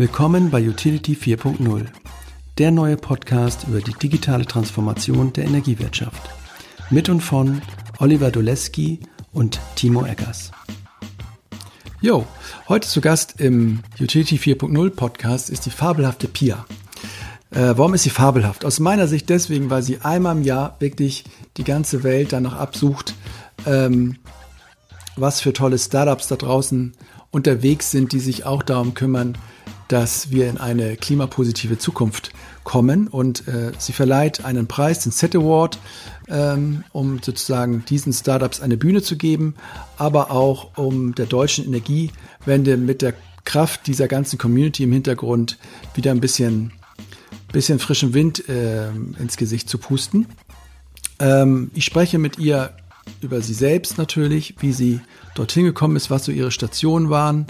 Willkommen bei Utility 4.0, der neue Podcast über die digitale Transformation der Energiewirtschaft. Mit und von Oliver Doleski und Timo Eggers. Jo, heute zu Gast im Utility 4.0 Podcast ist die fabelhafte Pia. Äh, warum ist sie fabelhaft? Aus meiner Sicht deswegen, weil sie einmal im Jahr wirklich die ganze Welt danach absucht, ähm, was für tolle Startups da draußen unterwegs sind, die sich auch darum kümmern, dass wir in eine klimapositive Zukunft kommen. Und äh, sie verleiht einen Preis, den Set Award, ähm, um sozusagen diesen Startups eine Bühne zu geben, aber auch um der deutschen Energiewende mit der Kraft dieser ganzen Community im Hintergrund wieder ein bisschen, bisschen frischen Wind äh, ins Gesicht zu pusten. Ähm, ich spreche mit ihr über sie selbst natürlich, wie sie dorthin gekommen ist, was so ihre Stationen waren.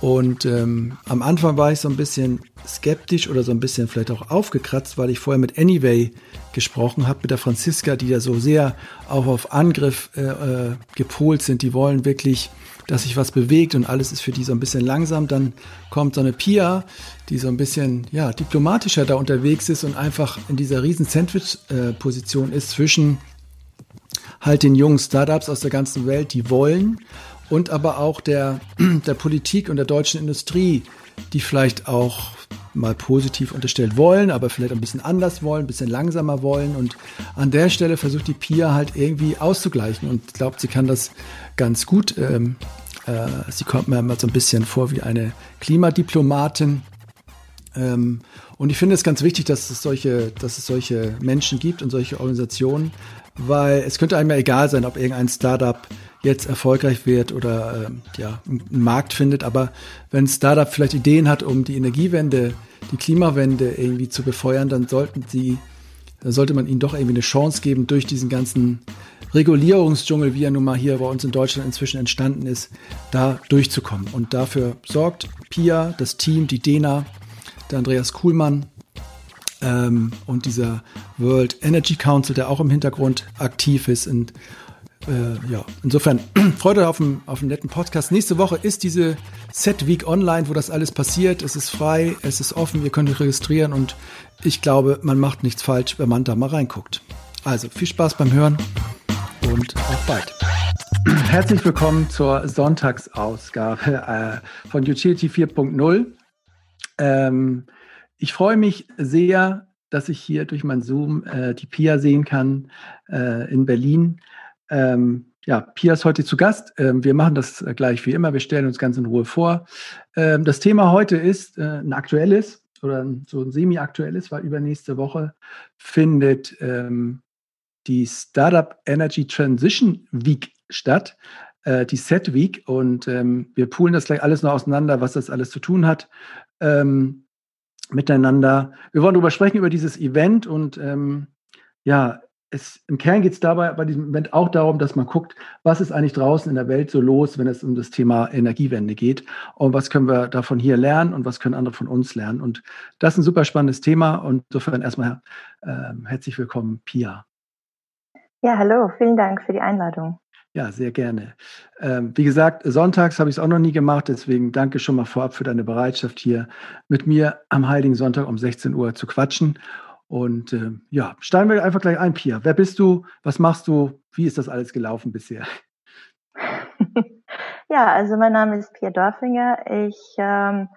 Und ähm, am Anfang war ich so ein bisschen skeptisch oder so ein bisschen vielleicht auch aufgekratzt, weil ich vorher mit Anyway gesprochen habe, mit der Franziska, die ja so sehr auch auf Angriff äh, äh, gepolt sind. Die wollen wirklich, dass sich was bewegt und alles ist für die so ein bisschen langsam. Dann kommt so eine Pia, die so ein bisschen ja, diplomatischer da unterwegs ist und einfach in dieser riesen Sandwich-Position äh, ist zwischen halt den jungen Startups aus der ganzen Welt, die wollen, und aber auch der, der Politik und der deutschen Industrie, die vielleicht auch mal positiv unterstellt wollen, aber vielleicht ein bisschen anders wollen, ein bisschen langsamer wollen. Und an der Stelle versucht die Pia halt irgendwie auszugleichen und glaubt, sie kann das ganz gut. Ähm, äh, sie kommt mir immer so ein bisschen vor wie eine Klimadiplomatin. Ähm, und ich finde es ganz wichtig, dass es solche, dass es solche Menschen gibt und solche Organisationen, weil es könnte einem ja egal sein, ob irgendein Startup jetzt erfolgreich wird oder äh, ja, einen Markt findet. Aber wenn ein Startup vielleicht Ideen hat, um die Energiewende, die Klimawende irgendwie zu befeuern, dann sollten sie, dann sollte man ihnen doch irgendwie eine Chance geben, durch diesen ganzen Regulierungsdschungel, wie er nun mal hier bei uns in Deutschland inzwischen entstanden ist, da durchzukommen. Und dafür sorgt Pia, das Team, die DENA, der Andreas Kuhlmann ähm, und dieser World Energy Council, der auch im Hintergrund aktiv ist. Und äh, ja, insofern Freude auf einen, auf einen netten Podcast. Nächste Woche ist diese Set Week online, wo das alles passiert. Es ist frei, es ist offen, ihr könnt euch registrieren und ich glaube, man macht nichts falsch, wenn man da mal reinguckt. Also viel Spaß beim Hören und auf bald. Herzlich willkommen zur Sonntagsausgabe äh, von Utility 4.0. Ähm, ich freue mich sehr, dass ich hier durch mein Zoom äh, die Pia sehen kann äh, in Berlin. Ähm, ja, Pia ist heute zu Gast. Ähm, wir machen das gleich wie immer. Wir stellen uns ganz in Ruhe vor. Ähm, das Thema heute ist äh, ein aktuelles oder so ein semi-aktuelles, weil übernächste Woche findet ähm, die Startup Energy Transition Week statt, äh, die Set Week. Und ähm, wir poolen das gleich alles noch auseinander, was das alles zu tun hat. Ähm, miteinander. Wir wollen darüber sprechen, über dieses Event und ähm, ja, es, im Kern geht es dabei bei diesem Event auch darum, dass man guckt, was ist eigentlich draußen in der Welt so los, wenn es um das Thema Energiewende geht und was können wir davon hier lernen und was können andere von uns lernen. Und das ist ein super spannendes Thema und insofern erstmal äh, herzlich willkommen, Pia. Ja, hallo, vielen Dank für die Einladung. Ja, sehr gerne. Ähm, wie gesagt, sonntags habe ich es auch noch nie gemacht, deswegen danke schon mal vorab für deine Bereitschaft, hier mit mir am Heiligen Sonntag um 16 Uhr zu quatschen. Und äh, ja, steigen wir einfach gleich ein, Pia. Wer bist du? Was machst du? Wie ist das alles gelaufen bisher? ja, also mein Name ist Pia Dorfinger. Ich ähm,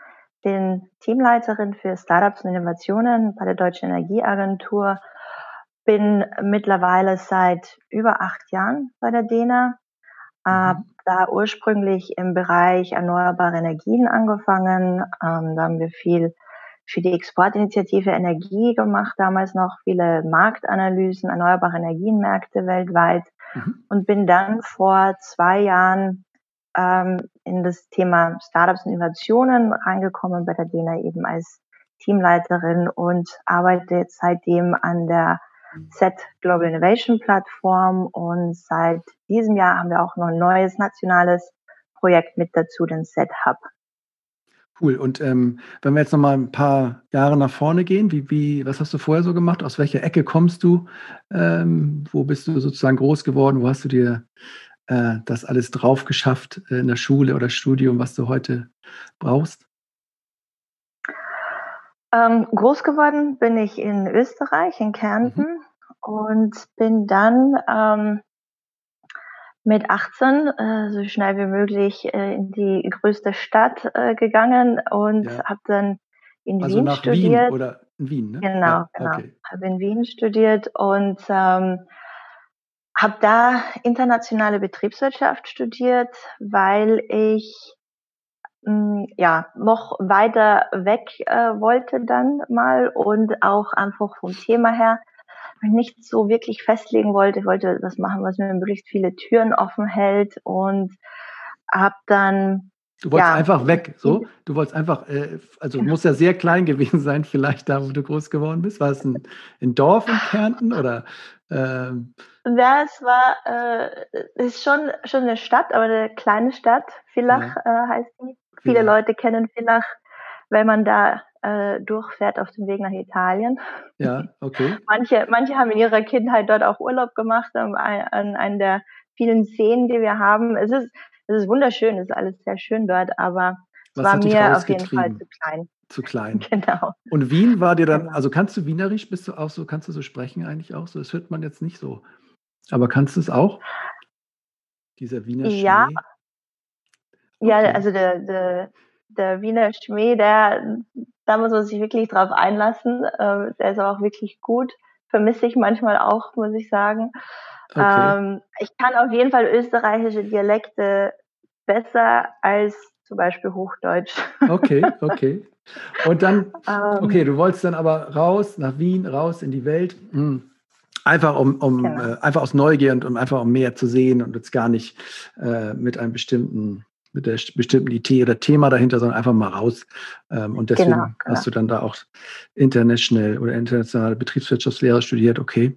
bin Teamleiterin für Startups und Innovationen bei der Deutschen Energieagentur bin mittlerweile seit über acht Jahren bei der DENA. Äh, mhm. da ursprünglich im Bereich erneuerbare Energien angefangen. Ähm, da haben wir viel für die Exportinitiative Energie gemacht, damals noch viele Marktanalysen, erneuerbare Energienmärkte weltweit mhm. und bin dann vor zwei Jahren ähm, in das Thema Startups und Innovationen reingekommen bei der DENA eben als Teamleiterin und arbeite seitdem an der Set Global Innovation Plattform und seit diesem Jahr haben wir auch noch ein neues nationales Projekt mit dazu, den Set Hub. Cool. Und ähm, wenn wir jetzt noch mal ein paar Jahre nach vorne gehen, wie, wie, was hast du vorher so gemacht? Aus welcher Ecke kommst du? Ähm, wo bist du sozusagen groß geworden? Wo hast du dir äh, das alles drauf geschafft äh, in der Schule oder Studium, was du heute brauchst? Ähm, groß geworden bin ich in Österreich, in Kärnten mhm. Und bin dann ähm, mit 18 äh, so schnell wie möglich äh, in die größte Stadt äh, gegangen und ja. habe dann in also Wien nach studiert. Wien oder in Wien, ne? Genau, ja, genau. Okay. Habe in Wien studiert und ähm, habe da internationale Betriebswirtschaft studiert, weil ich mh, hm, ja noch weiter weg äh, wollte dann mal und auch einfach vom Thema her nicht so wirklich festlegen wollte. Ich wollte was machen, was mir möglichst viele Türen offen hält und habe dann Du wolltest ja. einfach weg, so? Du wolltest einfach, äh, also muss ja sehr klein gewesen sein, vielleicht da, wo du groß geworden bist. War es ein, ein Dorf in Kärnten oder? Ähm? Ja, es war, äh, ist schon, schon eine Stadt, aber eine kleine Stadt. Villach ja. äh, heißt die. Viele ja. Leute kennen Villach, wenn man da äh, durchfährt auf dem Weg nach Italien. Ja, okay. manche, manche haben in ihrer Kindheit dort auch Urlaub gemacht, an, an einen der vielen Seen, die wir haben. Es ist, es ist wunderschön, es ist alles sehr schön dort, aber es war mir auf jeden Fall zu klein. Zu klein. Genau. Und Wien war dir dann, genau. also kannst du Wienerisch, bist du auch so, kannst du so sprechen eigentlich auch so? Das hört man jetzt nicht so. Aber kannst du es auch? Dieser Wiener Ja. Schnee? Okay. Ja, also der, der, der Wiener Schmäh, der, da muss man sich wirklich drauf einlassen. Äh, der ist auch wirklich gut. Vermisse ich manchmal auch, muss ich sagen. Okay. Ähm, ich kann auf jeden Fall österreichische Dialekte besser als zum Beispiel Hochdeutsch. Okay, okay. Und dann, ähm. okay, du wolltest dann aber raus nach Wien, raus in die Welt. Hm. Einfach um, um genau. äh, einfach aus Neugier und um einfach um mehr zu sehen und jetzt gar nicht äh, mit einem bestimmten mit der bestimmten Idee oder Thema dahinter, sondern einfach mal raus. Ähm, und deswegen genau, genau. hast du dann da auch international oder internationale Betriebswirtschaftslehre studiert, okay.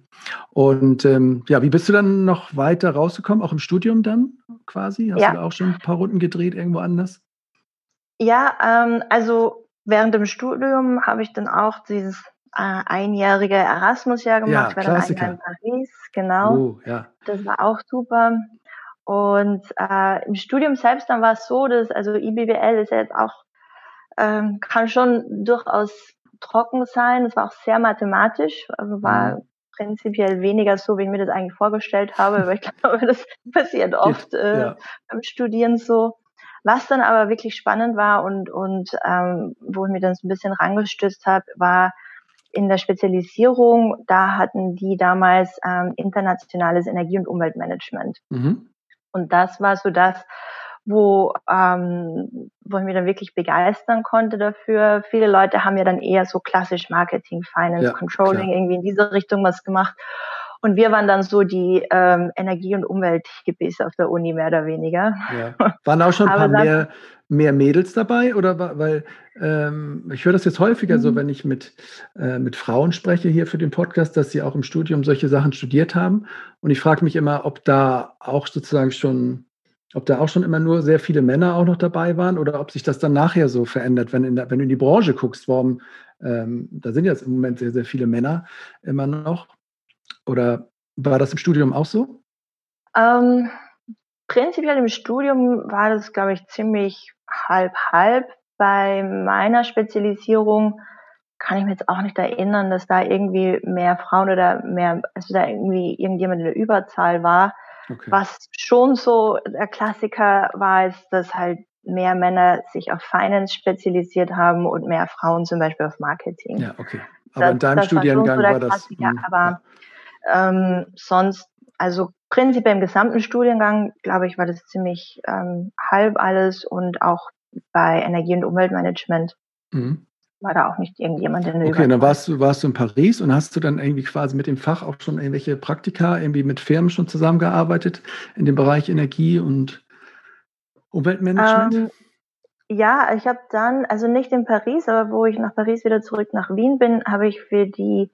Und ähm, ja, wie bist du dann noch weiter rausgekommen, auch im Studium dann quasi? Hast ja. du da auch schon ein paar Runden gedreht irgendwo anders? Ja, ähm, also während dem Studium habe ich dann auch dieses äh, einjährige Erasmus-Jahr gemacht. Ja, ich war dann ein Jahr in Paris, genau. Oh, ja. Das war auch super. Und äh, im Studium selbst dann war es so, dass also IBWL ist ja jetzt auch ähm, kann schon durchaus trocken sein. Es war auch sehr mathematisch, also war mhm. prinzipiell weniger so, wie ich mir das eigentlich vorgestellt habe, aber ich glaube, das passiert oft äh, ja. beim Studieren so. Was dann aber wirklich spannend war und, und ähm, wo ich mir dann so ein bisschen rangestützt habe, war in der Spezialisierung, da hatten die damals ähm, internationales Energie- und Umweltmanagement. Mhm. Und das war so das, wo, ähm, wo ich mich dann wirklich begeistern konnte dafür. Viele Leute haben ja dann eher so klassisch Marketing, Finance, ja, Controlling klar. irgendwie in diese Richtung was gemacht. Und wir waren dann so die ähm, Energie- und Umweltgebisse auf der Uni mehr oder weniger. Ja. Waren auch schon ein paar mehr, mehr Mädels dabei? Oder weil ähm, ich höre das jetzt häufiger mhm. so, wenn ich mit, äh, mit Frauen spreche hier für den Podcast, dass sie auch im Studium solche Sachen studiert haben. Und ich frage mich immer, ob da auch sozusagen schon, ob da auch schon immer nur sehr viele Männer auch noch dabei waren oder ob sich das dann nachher so verändert, wenn, in der, wenn du in die Branche guckst, warum, ähm, da sind jetzt im Moment sehr, sehr viele Männer immer noch. Oder war das im Studium auch so? Ähm, prinzipiell im Studium war das, glaube ich, ziemlich halb halb. Bei meiner Spezialisierung kann ich mir jetzt auch nicht erinnern, dass da irgendwie mehr Frauen oder mehr, also da irgendwie irgendjemand in der Überzahl war. Okay. Was schon so der Klassiker war, ist, dass halt mehr Männer sich auf Finance spezialisiert haben und mehr Frauen zum Beispiel auf Marketing. Ja, okay. Aber das, in deinem Studiengang war, so war das. Mh, aber ja. Ähm, sonst, also prinzipiell im gesamten Studiengang, glaube ich, war das ziemlich ähm, halb alles und auch bei Energie- und Umweltmanagement mhm. war da auch nicht irgendjemand in der Okay, dann warst du, warst du in Paris und hast du dann irgendwie quasi mit dem Fach auch schon irgendwelche Praktika, irgendwie mit Firmen schon zusammengearbeitet in dem Bereich Energie und Umweltmanagement? Ähm, ja, ich habe dann, also nicht in Paris, aber wo ich nach Paris wieder zurück nach Wien bin, habe ich für die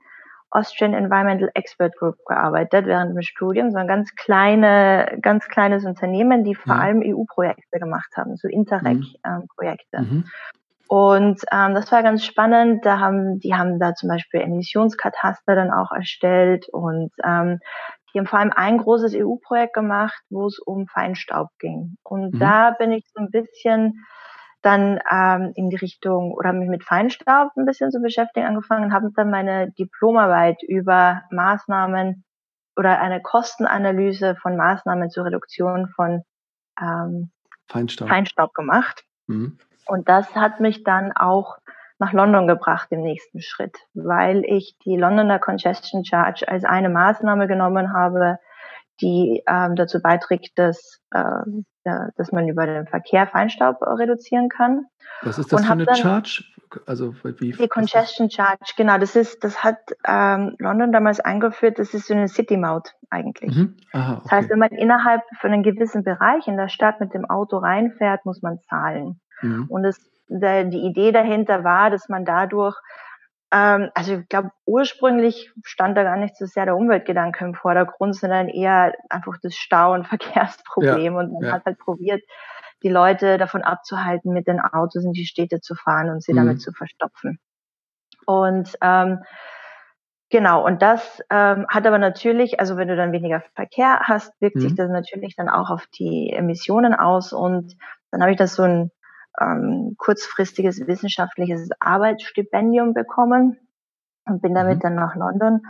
Austrian Environmental Expert Group gearbeitet während dem Studium, so ein ganz kleine, ganz kleines Unternehmen, die vor ja. allem EU-Projekte gemacht haben, so Interreg-Projekte. Mhm. Ähm, mhm. Und ähm, das war ganz spannend. Da haben, die haben da zum Beispiel Emissionskataster dann auch erstellt und ähm, die haben vor allem ein großes EU-Projekt gemacht, wo es um Feinstaub ging. Und mhm. da bin ich so ein bisschen dann ähm, in die Richtung oder mich mit Feinstaub ein bisschen zu beschäftigen angefangen, habe dann meine Diplomarbeit über Maßnahmen oder eine Kostenanalyse von Maßnahmen zur Reduktion von ähm, Feinstaub. Feinstaub gemacht. Mhm. Und das hat mich dann auch nach London gebracht im nächsten Schritt, weil ich die Londoner Congestion Charge als eine Maßnahme genommen habe, die ähm, dazu beiträgt, dass, äh, ja, dass man über den Verkehr Feinstaub reduzieren kann. Was ist das und für eine Charge? Also wie die Congestion Charge, genau, das ist, das hat ähm, London damals eingeführt, das ist so eine City Maut eigentlich. Mhm. Aha, okay. Das heißt, wenn man innerhalb von einem gewissen Bereich in der Stadt mit dem Auto reinfährt, muss man zahlen. Mhm. Und das, der, die Idee dahinter war, dass man dadurch ähm, also ich glaube, ursprünglich stand da gar nicht so sehr der Umweltgedanke im Vordergrund, sondern eher einfach das Stau- und Verkehrsproblem. Ja, und man ja. hat halt probiert, die Leute davon abzuhalten, mit den Autos in die Städte zu fahren und sie mhm. damit zu verstopfen. Und ähm, genau, und das ähm, hat aber natürlich, also wenn du dann weniger Verkehr hast, wirkt mhm. sich das natürlich dann auch auf die Emissionen aus. Und dann habe ich das so ein ähm, kurzfristiges wissenschaftliches Arbeitsstipendium bekommen und bin damit mhm. dann nach London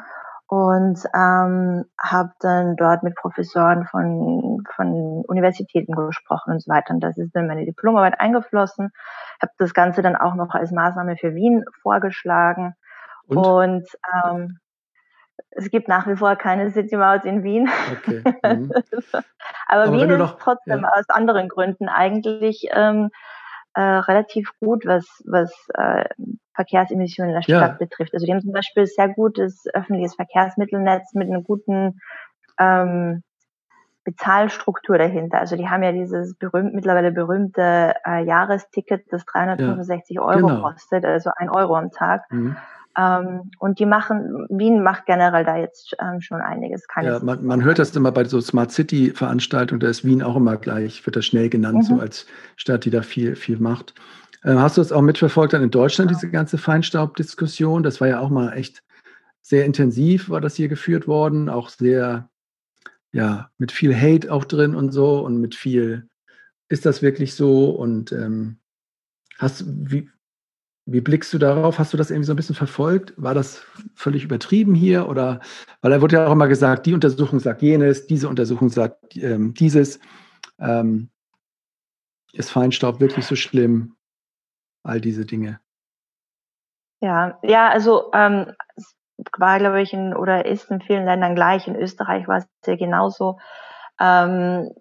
und ähm, habe dann dort mit Professoren von, von Universitäten gesprochen und so weiter. Und das ist dann meine Diplomarbeit eingeflossen. Habe das Ganze dann auch noch als Maßnahme für Wien vorgeschlagen. Und, und ähm, es gibt nach wie vor keine City Maut in Wien. Okay. Mhm. Aber, Aber, Wien ist noch, trotzdem ja. aus anderen Gründen eigentlich ähm, äh, relativ gut, was, was äh, Verkehrsemissionen in der Stadt ja. betrifft. Also die haben zum Beispiel sehr gutes öffentliches Verkehrsmittelnetz mit einer guten ähm, Bezahlstruktur dahinter. Also die haben ja dieses berühmt, mittlerweile berühmte äh, Jahresticket, das 365 ja, Euro genau. kostet, also ein Euro am Tag. Mhm. Ähm, und die machen, Wien macht generell da jetzt ähm, schon einiges. Keine ja, man, man, hört das immer bei so Smart City Veranstaltungen, da ist Wien auch immer gleich, wird das schnell genannt, mhm. so als Stadt, die da viel, viel macht. Ähm, hast du das auch mitverfolgt dann in Deutschland, diese ganze Feinstaubdiskussion? Das war ja auch mal echt sehr intensiv, war das hier geführt worden, auch sehr, ja, mit viel Hate auch drin und so und mit viel, ist das wirklich so? Und ähm, hast, wie, wie blickst du darauf? Hast du das irgendwie so ein bisschen verfolgt? War das völlig übertrieben hier? Oder weil da wurde ja auch immer gesagt, die Untersuchung sagt jenes, diese Untersuchung sagt ähm, dieses. Ähm, ist Feinstaub wirklich so schlimm? All diese Dinge. Ja, ja, also ähm, war, glaube ich, in, oder ist in vielen Ländern gleich. In Österreich war es ja genauso. Ähm,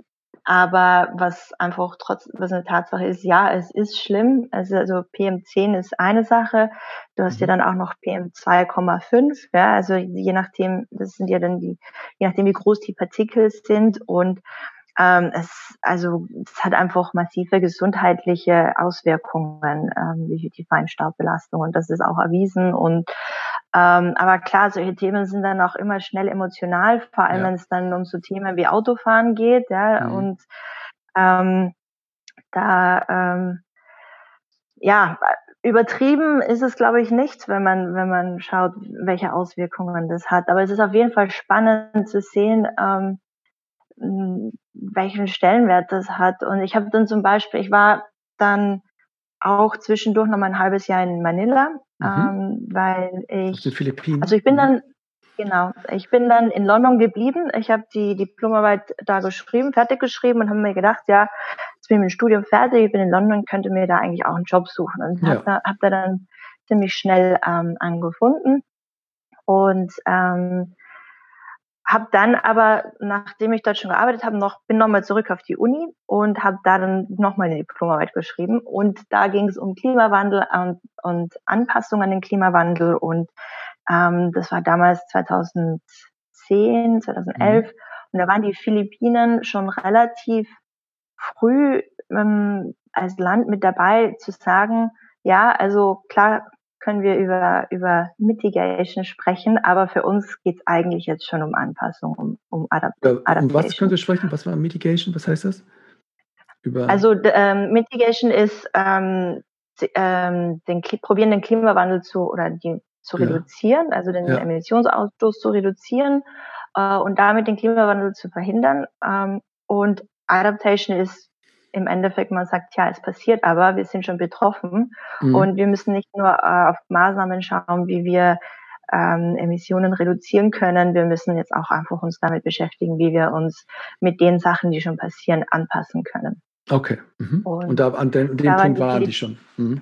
aber was einfach trotz, was eine Tatsache ist, ja, es ist schlimm. Also, also PM10 ist eine Sache. Du hast ja mhm. dann auch noch PM2,5. Ja, also je nachdem, das sind ja dann die, je nachdem wie groß die Partikel sind und ähm, es, also es hat einfach massive gesundheitliche Auswirkungen, ähm, die, die Feinstaubbelastung und das ist auch erwiesen und ähm, aber klar, solche Themen sind dann auch immer schnell emotional, vor allem ja. wenn es dann um so Themen wie Autofahren geht, ja, mhm. und ähm, da ähm, ja, übertrieben ist es, glaube ich, nicht, wenn man, wenn man schaut, welche Auswirkungen das hat. Aber es ist auf jeden Fall spannend zu sehen, ähm, welchen Stellenwert das hat. Und ich habe dann zum Beispiel, ich war dann auch zwischendurch noch mal ein halbes Jahr in Manila, mhm. ähm, weil ich. Also ich bin mhm. dann, genau, ich bin dann in London geblieben. Ich habe die Diplomarbeit da geschrieben, fertig geschrieben und habe mir gedacht, ja, jetzt bin ich mit dem Studium fertig, ich bin in London, könnte mir da eigentlich auch einen Job suchen. Und ja. habe da, hab da dann ziemlich schnell ähm, angefunden. Und ähm, habe dann aber, nachdem ich dort schon gearbeitet habe, noch bin nochmal zurück auf die Uni und habe da dann nochmal eine Diplomarbeit geschrieben. Und da ging es um Klimawandel und, und Anpassung an den Klimawandel. Und ähm, das war damals 2010, 2011. Mhm. Und da waren die Philippinen schon relativ früh ähm, als Land mit dabei zu sagen, ja, also klar, können wir über, über Mitigation sprechen, aber für uns geht es eigentlich jetzt schon um Anpassung, um, um Adapt ja, Adaptation. Um was können wir sprechen? Was war Mitigation? Was heißt das? Über also ähm, Mitigation ist ähm, ähm, den, probieren den Klimawandel zu oder die zu ja. reduzieren, also den ja. Emissionsausstoß zu reduzieren äh, und damit den Klimawandel zu verhindern. Ähm, und Adaptation ist im Endeffekt man sagt, ja, es passiert aber, wir sind schon betroffen mhm. und wir müssen nicht nur äh, auf Maßnahmen schauen, wie wir ähm, Emissionen reduzieren können. Wir müssen jetzt auch einfach uns damit beschäftigen, wie wir uns mit den Sachen, die schon passieren, anpassen können. Okay. Mhm. Und, und, da, an dem, dem Punkt waren die schon. Mhm.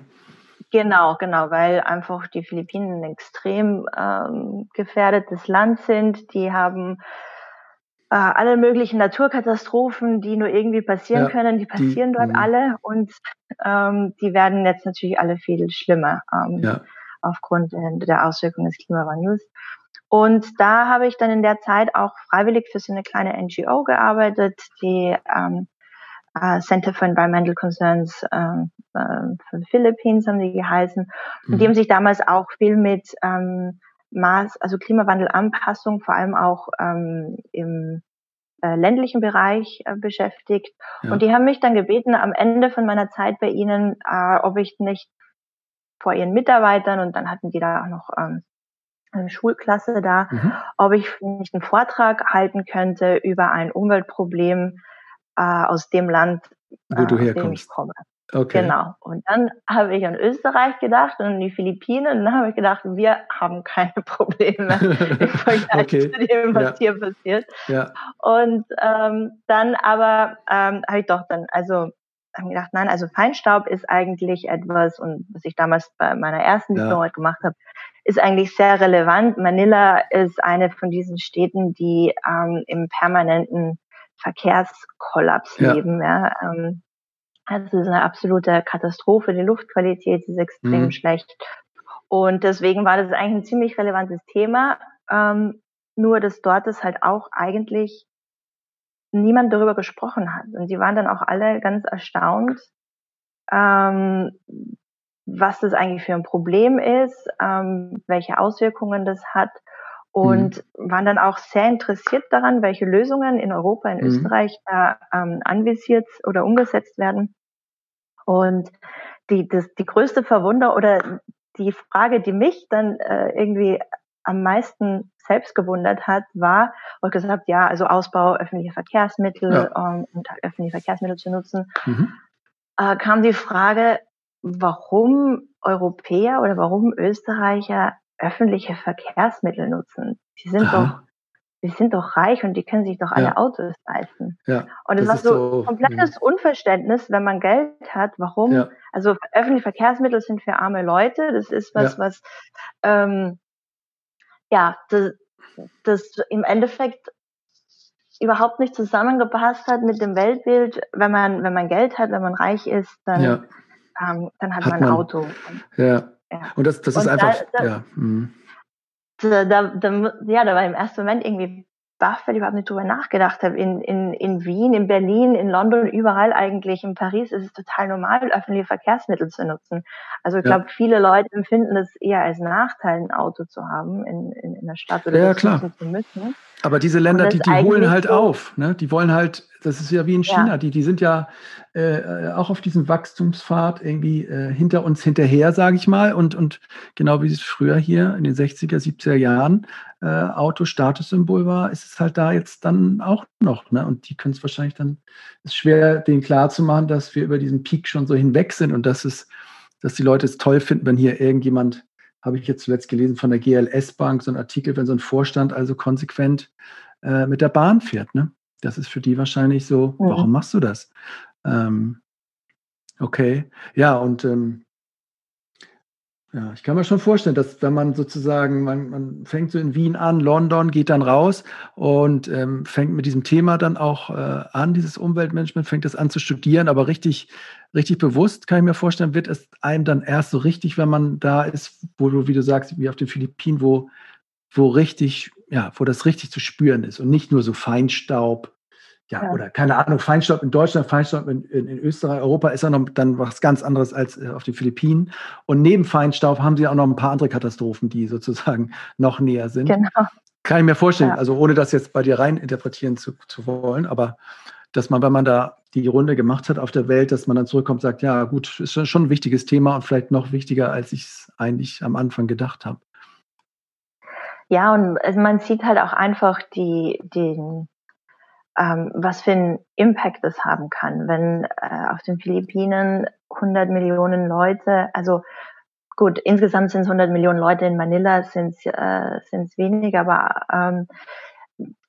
Genau, genau, weil einfach die Philippinen ein extrem ähm, gefährdetes Land sind. Die haben äh, alle möglichen Naturkatastrophen, die nur irgendwie passieren ja, können, die passieren die, dort mh. alle und ähm, die werden jetzt natürlich alle viel schlimmer ähm, ja. aufgrund der Auswirkungen des Klimawandels. Und da habe ich dann in der Zeit auch freiwillig für so eine kleine NGO gearbeitet, die ähm, uh, Center for Environmental Concerns ähm, äh, von Philippines haben die geheißen. Und die haben sich damals auch viel mit ähm, Maß, also Klimawandelanpassung, vor allem auch ähm, im äh, ländlichen Bereich äh, beschäftigt. Ja. Und die haben mich dann gebeten, am Ende von meiner Zeit bei ihnen, äh, ob ich nicht vor ihren Mitarbeitern und dann hatten die da auch noch ähm, eine Schulklasse da, mhm. ob ich nicht einen Vortrag halten könnte über ein Umweltproblem, äh, aus dem Land, wo äh, du herkommst. aus dem ich komme. Okay. Genau. Und dann habe ich an Österreich gedacht und an die Philippinen. Und dann habe ich gedacht, wir haben keine Probleme im Vergleich okay. zu dem, was ja. hier passiert. Ja. Und ähm, dann aber ähm, habe ich doch dann, also habe gedacht, nein, also Feinstaub ist eigentlich etwas, und was ich damals bei meiner ersten ja. Diplomarbeit gemacht habe, ist eigentlich sehr relevant. Manila ist eine von diesen Städten, die ähm, im permanenten Verkehrskollaps ja. leben. Ja. Ähm, also es ist eine absolute Katastrophe. Die Luftqualität ist extrem mhm. schlecht. Und deswegen war das eigentlich ein ziemlich relevantes Thema. Ähm, nur, dass dort es halt auch eigentlich niemand darüber gesprochen hat. Und die waren dann auch alle ganz erstaunt, ähm, was das eigentlich für ein Problem ist, ähm, welche Auswirkungen das hat und mhm. waren dann auch sehr interessiert daran, welche Lösungen in Europa, in mhm. Österreich da ähm, anvisiert oder umgesetzt werden. Und die, das, die größte Verwunder oder die Frage, die mich dann äh, irgendwie am meisten selbst gewundert hat, war, und gesagt, ja, also Ausbau öffentlicher Verkehrsmittel ja. ähm, und öffentliche Verkehrsmittel zu nutzen, mhm. äh, kam die Frage, warum Europäer oder warum Österreicher öffentliche Verkehrsmittel nutzen. Die sind Aha. doch, die sind doch reich und die können sich doch alle ja. Autos leisten. Ja, und es war so, so komplettes mh. Unverständnis, wenn man Geld hat, warum, ja. also öffentliche Verkehrsmittel sind für arme Leute, das ist was, was, ähm, ja, das, das im Endeffekt überhaupt nicht zusammengepasst hat mit dem Weltbild, wenn man, wenn man Geld hat, wenn man reich ist, dann, ähm, dann hat, hat man ein Auto. Ja. Ja. Und das, das und ist einfach, da, da, ja. Mhm. Da, da, ja, da war im ersten Moment irgendwie baff, weil ich überhaupt nicht drüber nachgedacht habe. In, in, in Wien, in Berlin, in London, überall eigentlich. In Paris ist es total normal, öffentliche Verkehrsmittel zu nutzen. Also ich ja. glaube, viele Leute empfinden das eher als Nachteil, ein Auto zu haben in, in, in der Stadt oder ja, klar. zu müssen. Aber diese Länder, die, die holen halt auf. Ne? Die wollen halt, das ist ja wie in China, ja. die, die sind ja äh, auch auf diesem Wachstumspfad irgendwie äh, hinter uns hinterher, sage ich mal. Und, und genau wie es früher hier in den 60er, 70er Jahren äh, Auto-Statussymbol war, ist es halt da jetzt dann auch noch. Ne? Und die können es wahrscheinlich dann, ist schwer, denen klarzumachen, dass wir über diesen Peak schon so hinweg sind und dass es, dass die Leute es toll finden, wenn hier irgendjemand habe ich jetzt zuletzt gelesen von der GLS Bank, so ein Artikel, wenn so ein Vorstand also konsequent äh, mit der Bahn fährt. Ne? Das ist für die wahrscheinlich so, mhm. warum machst du das? Ähm, okay, ja, und ähm, ja, ich kann mir schon vorstellen, dass wenn man sozusagen, man, man fängt so in Wien an, London, geht dann raus und ähm, fängt mit diesem Thema dann auch äh, an, dieses Umweltmanagement, fängt das an zu studieren, aber richtig, richtig bewusst, kann ich mir vorstellen, wird es einem dann erst so richtig, wenn man da ist, wo du, wie du sagst, wie auf den Philippinen, wo, wo richtig, ja, wo das richtig zu spüren ist und nicht nur so Feinstaub ja, ja, oder keine Ahnung, Feinstaub in Deutschland, Feinstaub in, in, in, Österreich, Europa ist ja noch dann was ganz anderes als äh, auf den Philippinen. Und neben Feinstaub haben sie auch noch ein paar andere Katastrophen, die sozusagen noch näher sind. Genau. Kann ich mir vorstellen, ja. also ohne das jetzt bei dir rein interpretieren zu, zu wollen, aber dass man, wenn man da die Runde gemacht hat auf der Welt, dass man dann zurückkommt und sagt, ja gut, ist schon ein wichtiges Thema und vielleicht noch wichtiger, als ich es eigentlich am Anfang gedacht habe. Ja, und man sieht halt auch einfach die, den, ähm, was für einen Impact das haben kann, wenn äh, auf den Philippinen 100 Millionen Leute, also gut, insgesamt sind es 100 Millionen Leute in Manila, sind es äh, sind's weniger, aber ähm,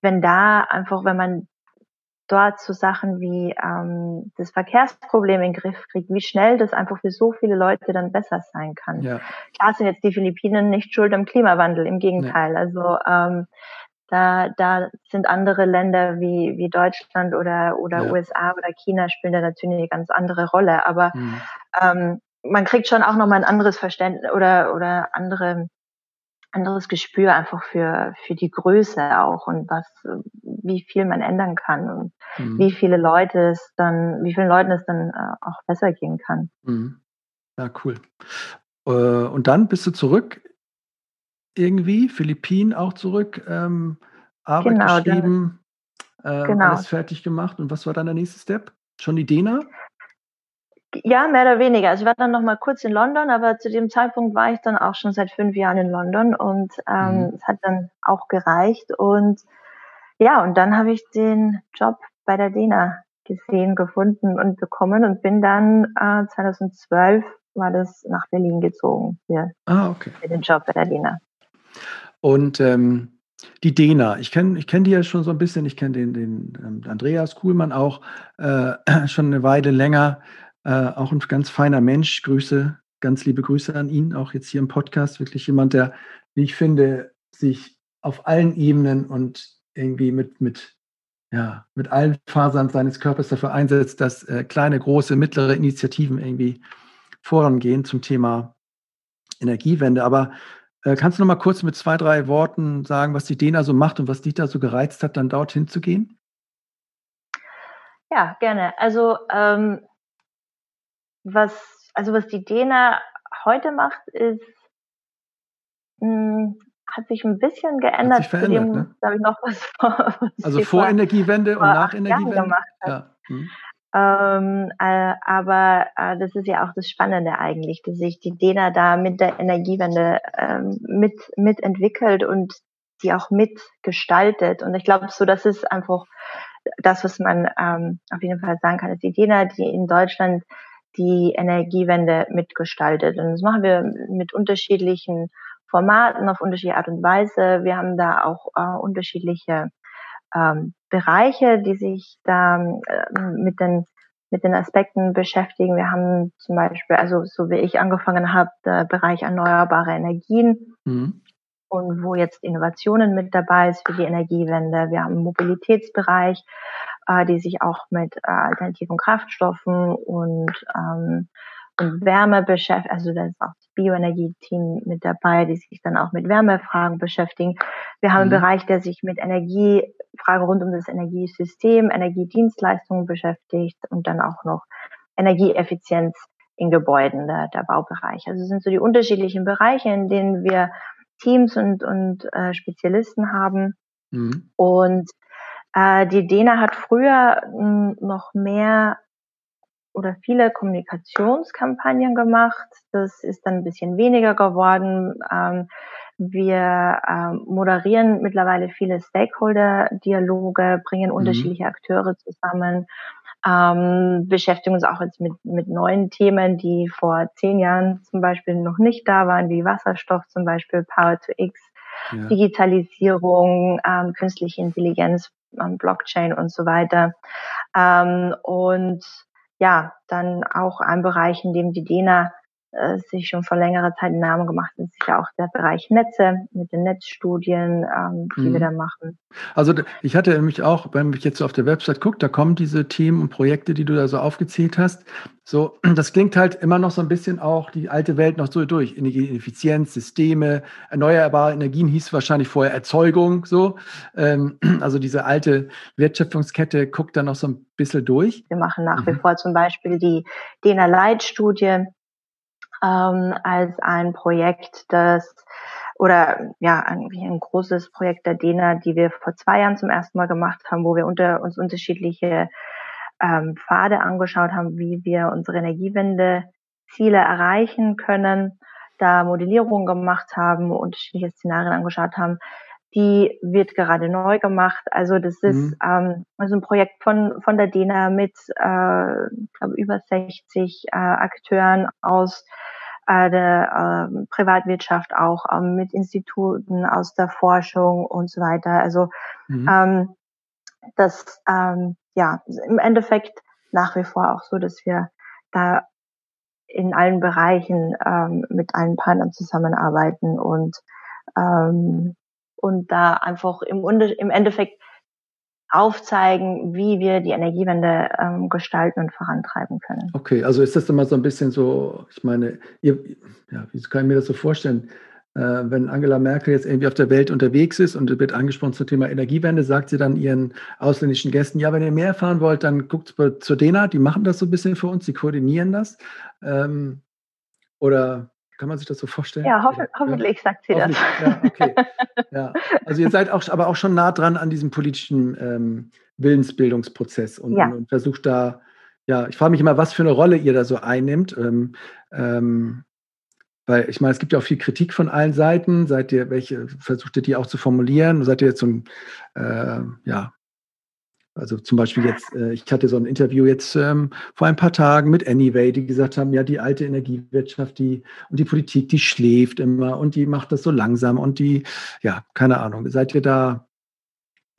wenn da einfach, wenn man dort so Sachen wie ähm, das Verkehrsproblem in den Griff kriegt, wie schnell das einfach für so viele Leute dann besser sein kann. Ja. Klar sind jetzt die Philippinen nicht schuld am Klimawandel, im Gegenteil. Nee. Also ähm, da, da sind andere Länder wie, wie Deutschland oder, oder ja. USA oder China spielen da natürlich eine ganz andere Rolle. Aber mhm. ähm, man kriegt schon auch nochmal ein anderes Verständnis oder, oder andere, anderes Gespür einfach für, für die Größe auch und was, wie viel man ändern kann und mhm. wie viele Leute es dann, wie vielen Leuten es dann äh, auch besser gehen kann. Mhm. Ja, cool. Äh, und dann bist du zurück irgendwie, Philippinen auch zurück, ähm, Arbeit genau, geschrieben, äh, genau. alles fertig gemacht. Und was war dann der nächste Step? Schon die DENA? Ja, mehr oder weniger. Also ich war dann noch mal kurz in London, aber zu dem Zeitpunkt war ich dann auch schon seit fünf Jahren in London und ähm, mhm. es hat dann auch gereicht. Und ja, und dann habe ich den Job bei der DENA gesehen, gefunden und bekommen und bin dann äh, 2012 war das nach Berlin gezogen für, ah, okay. für den Job bei der DENA. Und ähm, die Dena, ich kenne ich kenn die ja schon so ein bisschen, ich kenne den, den ähm, Andreas Kuhlmann auch äh, schon eine Weile länger, äh, auch ein ganz feiner Mensch. Grüße, ganz liebe Grüße an ihn, auch jetzt hier im Podcast. Wirklich jemand, der, wie ich finde, sich auf allen Ebenen und irgendwie mit, mit, ja, mit allen Fasern seines Körpers dafür einsetzt, dass äh, kleine, große, mittlere Initiativen irgendwie vorangehen zum Thema Energiewende. Aber äh, kannst du noch mal kurz mit zwei, drei Worten sagen, was die Dena so macht und was dich da so gereizt hat, dann dorthin zu gehen? Ja, gerne. Also ähm, was, also was die Dena heute macht, ist mh, hm, hat sich ein bisschen geändert. Hat sich verändert, dem, ne? ich noch was vor. Was also vor Energiewende und nach Energiewende. Gemacht hat. Ja. Hm. Ähm, äh, aber äh, das ist ja auch das Spannende eigentlich, dass sich die DENA da mit der Energiewende ähm, mit mitentwickelt und die auch mitgestaltet. Und ich glaube, so das ist einfach das, was man ähm, auf jeden Fall sagen kann, ist die DENA, die in Deutschland die Energiewende mitgestaltet. Und das machen wir mit unterschiedlichen Formaten auf unterschiedliche Art und Weise. Wir haben da auch äh, unterschiedliche ähm, Bereiche, die sich da äh, mit den mit den Aspekten beschäftigen. Wir haben zum Beispiel, also so wie ich angefangen habe, der Bereich erneuerbare Energien mhm. und wo jetzt Innovationen mit dabei ist für die Energiewende. Wir haben einen Mobilitätsbereich, äh, die sich auch mit äh, alternativen Kraftstoffen und ähm, und Wärme beschäftigt, also da ist auch das Bioenergie-Team mit dabei, die sich dann auch mit Wärmefragen beschäftigen. Wir haben mhm. einen Bereich, der sich mit Energiefragen rund um das Energiesystem, Energiedienstleistungen beschäftigt und dann auch noch Energieeffizienz in Gebäuden, der, der Baubereich. Also es sind so die unterschiedlichen Bereiche, in denen wir Teams und, und äh, Spezialisten haben. Mhm. Und äh, die DENA hat früher mh, noch mehr oder viele Kommunikationskampagnen gemacht. Das ist dann ein bisschen weniger geworden. Ähm, wir ähm, moderieren mittlerweile viele Stakeholder-Dialoge, bringen mhm. unterschiedliche Akteure zusammen, ähm, beschäftigen uns auch jetzt mit, mit neuen Themen, die vor zehn Jahren zum Beispiel noch nicht da waren, wie Wasserstoff zum Beispiel, Power to X, ja. Digitalisierung, ähm, künstliche Intelligenz, ähm, Blockchain und so weiter. Ähm, und ja, dann auch ein Bereich, in dem die DENA äh, sich schon vor längerer Zeit einen Namen gemacht ist sicher auch der Bereich Netze mit den Netzstudien, ähm, die mhm. wir da machen. Also ich hatte nämlich auch, wenn ich jetzt so auf der Website gucke, da kommen diese Themen und Projekte, die du da so aufgezählt hast. So, das klingt halt immer noch so ein bisschen auch die alte Welt noch so durch. Energieeffizienz, Systeme, erneuerbare Energien hieß wahrscheinlich vorher Erzeugung, so. Ähm, also diese alte Wertschöpfungskette guckt da noch so ein bisschen durch. Wir machen nach mhm. wie vor zum Beispiel die DENA-Leitstudie, ähm, als ein Projekt, das oder ja, eigentlich ein großes Projekt der DENA, die wir vor zwei Jahren zum ersten Mal gemacht haben, wo wir unter, uns unterschiedliche ähm, Pfade angeschaut haben, wie wir unsere Energiewende-Ziele erreichen können, da Modellierungen gemacht haben, unterschiedliche Szenarien angeschaut haben. Die wird gerade neu gemacht. Also das ist mhm. ähm, also ein Projekt von von der DENA mit äh, glaube über 60 äh, Akteuren aus äh, der äh, Privatwirtschaft auch ähm, mit Instituten aus der Forschung und so weiter. Also mhm. ähm, das ähm, ja im Endeffekt nach wie vor auch so, dass wir da in allen Bereichen ähm, mit allen Partnern zusammenarbeiten und ähm, und da einfach im, im Endeffekt aufzeigen, wie wir die Energiewende ähm, gestalten und vorantreiben können. Okay, also ist das immer so ein bisschen so, ich meine, ihr, ja, wie kann ich mir das so vorstellen? Äh, wenn Angela Merkel jetzt irgendwie auf der Welt unterwegs ist und wird angesprochen zum Thema Energiewende, sagt sie dann ihren ausländischen Gästen, ja, wenn ihr mehr erfahren wollt, dann guckt zur DENA, die machen das so ein bisschen für uns, die koordinieren das. Ähm, oder kann man sich das so vorstellen? Ja, hoff ja. hoffentlich sagt sie das. Ja, okay. ja. Also ihr seid auch, aber auch schon nah dran an diesem politischen ähm, Willensbildungsprozess und, ja. und, versucht da, ja, ich frage mich immer, was für eine Rolle ihr da so einnimmt. Ähm, ähm, weil ich meine, es gibt ja auch viel Kritik von allen Seiten. Seid ihr, welche, versucht ihr die auch zu formulieren? Seid ihr jetzt so ein, äh, ja, also zum Beispiel jetzt, äh, ich hatte so ein Interview jetzt ähm, vor ein paar Tagen mit Anyway, die gesagt haben, ja, die alte Energiewirtschaft, die und die Politik, die schläft immer und die macht das so langsam und die, ja, keine Ahnung. Seid ihr da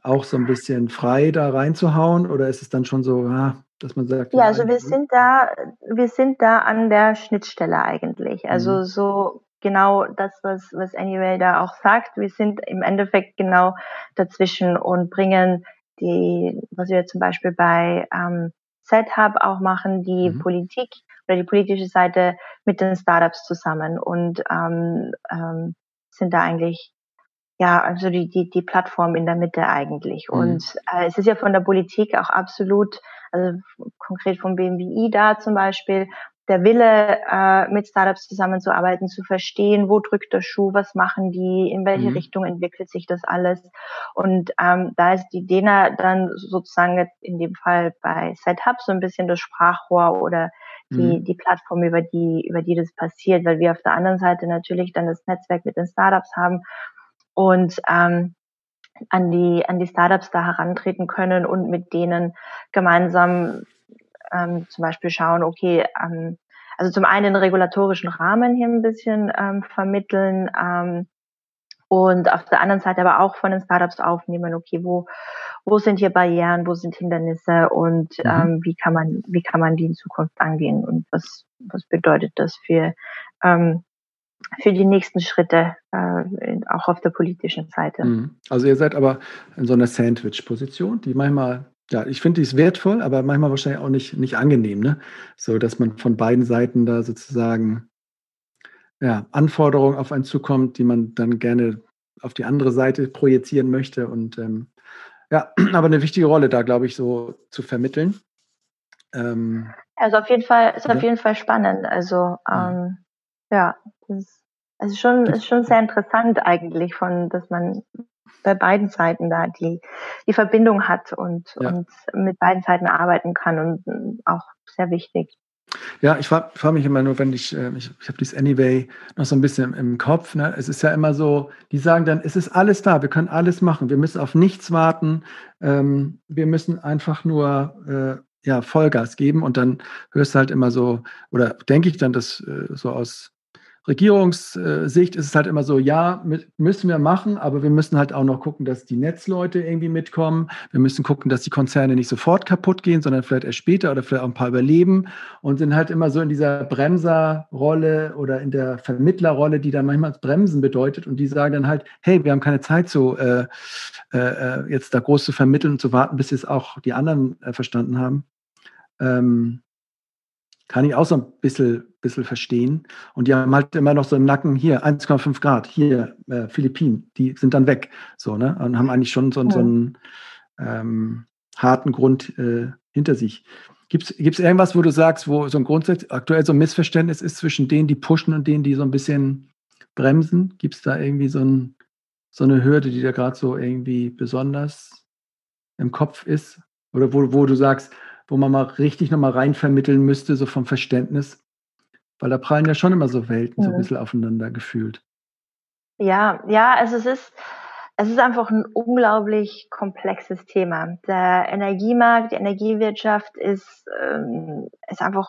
auch so ein bisschen frei, da reinzuhauen oder ist es dann schon so, ja, dass man sagt? Ja, also wir sind da, wir sind da an der Schnittstelle eigentlich. Also mhm. so genau das, was, was Anyway da auch sagt. Wir sind im Endeffekt genau dazwischen und bringen die, was wir zum Beispiel bei ähm, Z-Hub auch machen, die mhm. Politik oder die politische Seite mit den Startups zusammen und ähm, ähm, sind da eigentlich ja, also die, die, die Plattform in der Mitte eigentlich. Mhm. Und äh, es ist ja von der Politik auch absolut, also konkret vom BMWI da zum Beispiel, der Wille, äh, mit Startups zusammenzuarbeiten, zu verstehen, wo drückt der Schuh, was machen die, in welche mhm. Richtung entwickelt sich das alles. Und ähm, da ist die DENA dann sozusagen in dem Fall bei SetHub so ein bisschen das Sprachrohr oder die, mhm. die Plattform, über die, über die das passiert, weil wir auf der anderen Seite natürlich dann das Netzwerk mit den Startups haben und ähm, an die, an die Startups da herantreten können und mit denen gemeinsam ähm, zum Beispiel schauen, okay, ähm, also zum einen den regulatorischen Rahmen hier ein bisschen ähm, vermitteln ähm, und auf der anderen Seite aber auch von den Startups aufnehmen, okay, wo, wo sind hier Barrieren, wo sind Hindernisse und mhm. ähm, wie kann man, wie kann man die in Zukunft angehen und was, was bedeutet das für, ähm, für die nächsten Schritte, äh, auch auf der politischen Seite. Mhm. Also ihr seid aber in so einer Sandwich-Position, die manchmal ja, ich finde, die ist wertvoll, aber manchmal wahrscheinlich auch nicht, nicht angenehm, ne? So, dass man von beiden Seiten da sozusagen ja, Anforderungen auf einen zukommt, die man dann gerne auf die andere Seite projizieren möchte. Und ähm, ja, aber eine wichtige Rolle da, glaube ich, so zu vermitteln. Ähm, also auf jeden Fall, ist ja. auf jeden Fall spannend. Also ähm, ja, das ist, also schon, ist schon sehr interessant eigentlich, von, dass man bei beiden Seiten da die, die Verbindung hat und, ja. und mit beiden Seiten arbeiten kann und äh, auch sehr wichtig. Ja, ich frage frag mich immer nur, wenn ich, äh, ich, ich habe dieses Anyway noch so ein bisschen im, im, Kopf. Ne? Es ist ja immer so, die sagen dann, es ist alles da, wir können alles machen, wir müssen auf nichts warten, ähm, wir müssen einfach nur äh, ja, Vollgas geben und dann hörst du halt immer so, oder denke ich dann das äh, so aus Regierungssicht ist es halt immer so, ja, müssen wir machen, aber wir müssen halt auch noch gucken, dass die Netzleute irgendwie mitkommen. Wir müssen gucken, dass die Konzerne nicht sofort kaputt gehen, sondern vielleicht erst später oder vielleicht auch ein paar überleben und sind halt immer so in dieser Bremserrolle oder in der Vermittlerrolle, die dann manchmal Bremsen bedeutet und die sagen dann halt, hey, wir haben keine Zeit so äh, äh, jetzt da groß zu vermitteln und zu warten, bis es auch die anderen äh, verstanden haben. Ähm, kann ich auch so ein bisschen, bisschen verstehen. Und die haben halt immer noch so im Nacken, hier 1,5 Grad, hier äh, Philippinen, die sind dann weg. So, ne? Und haben eigentlich schon so, ja. so einen ähm, harten Grund äh, hinter sich. Gibt es irgendwas, wo du sagst, wo so ein grundsätzlich aktuell so ein Missverständnis ist zwischen denen, die pushen und denen, die so ein bisschen bremsen? Gibt es da irgendwie so, ein, so eine Hürde, die da gerade so irgendwie besonders im Kopf ist? Oder wo, wo du sagst, wo man mal richtig nochmal rein vermitteln müsste, so vom Verständnis. Weil da prallen ja schon immer so Welten mhm. so ein bisschen aufeinander gefühlt. Ja, ja, also es ist, es ist einfach ein unglaublich komplexes Thema. Der Energiemarkt, die Energiewirtschaft ist, ähm, ist einfach,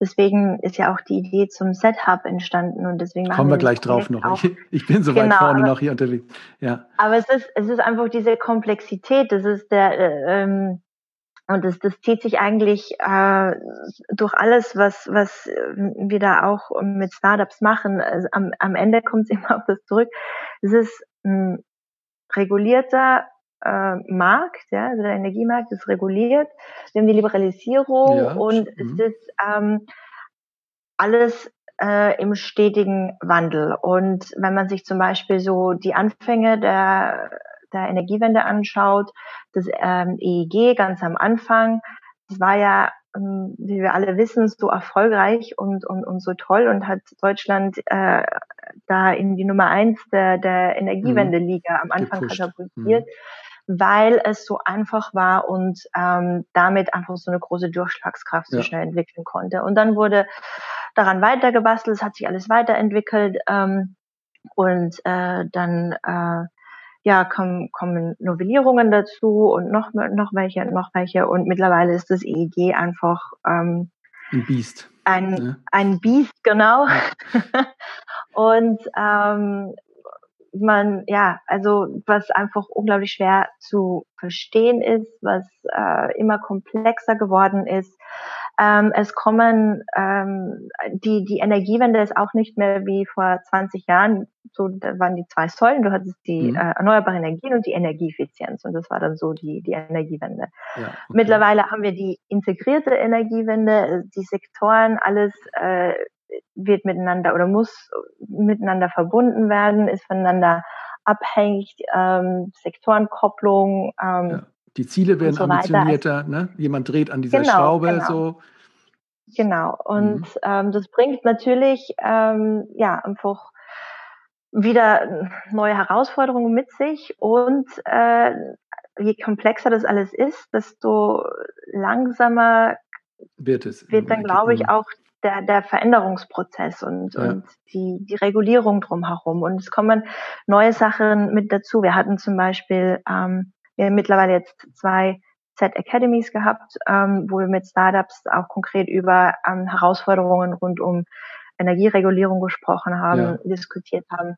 deswegen ist ja auch die Idee zum Set-Hub entstanden und deswegen Kommen wir gleich drauf noch. Auch, ich, ich, bin so genau, weit vorne aber, noch hier unterwegs. Ja. Aber es ist, es ist einfach diese Komplexität, das ist der, äh, ähm, und das, das zieht sich eigentlich äh, durch alles, was, was wir da auch mit Startups machen. Also am, am Ende kommt es immer auf das zurück. Es ist ein regulierter äh, Markt, ja, also der Energiemarkt ist reguliert. Wir haben die Liberalisierung ja, und es ist ähm, alles äh, im stetigen Wandel. Und wenn man sich zum Beispiel so die Anfänge der der Energiewende anschaut, das ähm, EEG ganz am Anfang, das war ja, ähm, wie wir alle wissen, so erfolgreich und, und, und so toll und hat Deutschland äh, da in die Nummer eins der, der Energiewende-Liga am Anfang Gepusht. katapultiert. Mhm weil es so einfach war und ähm, damit einfach so eine große Durchschlagskraft so ja. schnell entwickeln konnte. Und dann wurde daran weitergebastelt, es hat sich alles weiterentwickelt ähm, und äh, dann äh, ja, kommen, kommen Novellierungen dazu und noch, noch welche und noch welche. Und mittlerweile ist das EEG einfach ähm, ein Biest. Ein, ne? ein Biest, genau. Ja. und ähm, man, ja, also was einfach unglaublich schwer zu verstehen ist, was äh, immer komplexer geworden ist. Ähm, es kommen ähm, die die Energiewende ist auch nicht mehr wie vor 20 Jahren. So da waren die zwei Säulen. Du hattest die mhm. äh, erneuerbare Energien und die Energieeffizienz und das war dann so die die Energiewende. Ja, okay. Mittlerweile haben wir die integrierte Energiewende. Die Sektoren alles äh, wird miteinander oder muss miteinander verbunden werden, ist voneinander abhängig, ähm, Sektorenkopplung. Ähm, ja. Die Ziele werden so ambitionierter, ne? Jemand dreht an dieser genau, Schraube genau. so. Genau. Und mhm. ähm, das bringt natürlich ähm, ja einfach wieder neue Herausforderungen mit sich und äh, je komplexer das alles ist, desto langsamer wird es. Wird dann, glaube ich, auch der, der Veränderungsprozess und, ja. und die, die Regulierung drumherum. Und es kommen neue Sachen mit dazu. Wir hatten zum Beispiel, ähm, wir haben mittlerweile jetzt zwei Z Academies gehabt, ähm, wo wir mit Startups auch konkret über ähm, Herausforderungen rund um Energieregulierung gesprochen haben, ja. diskutiert haben.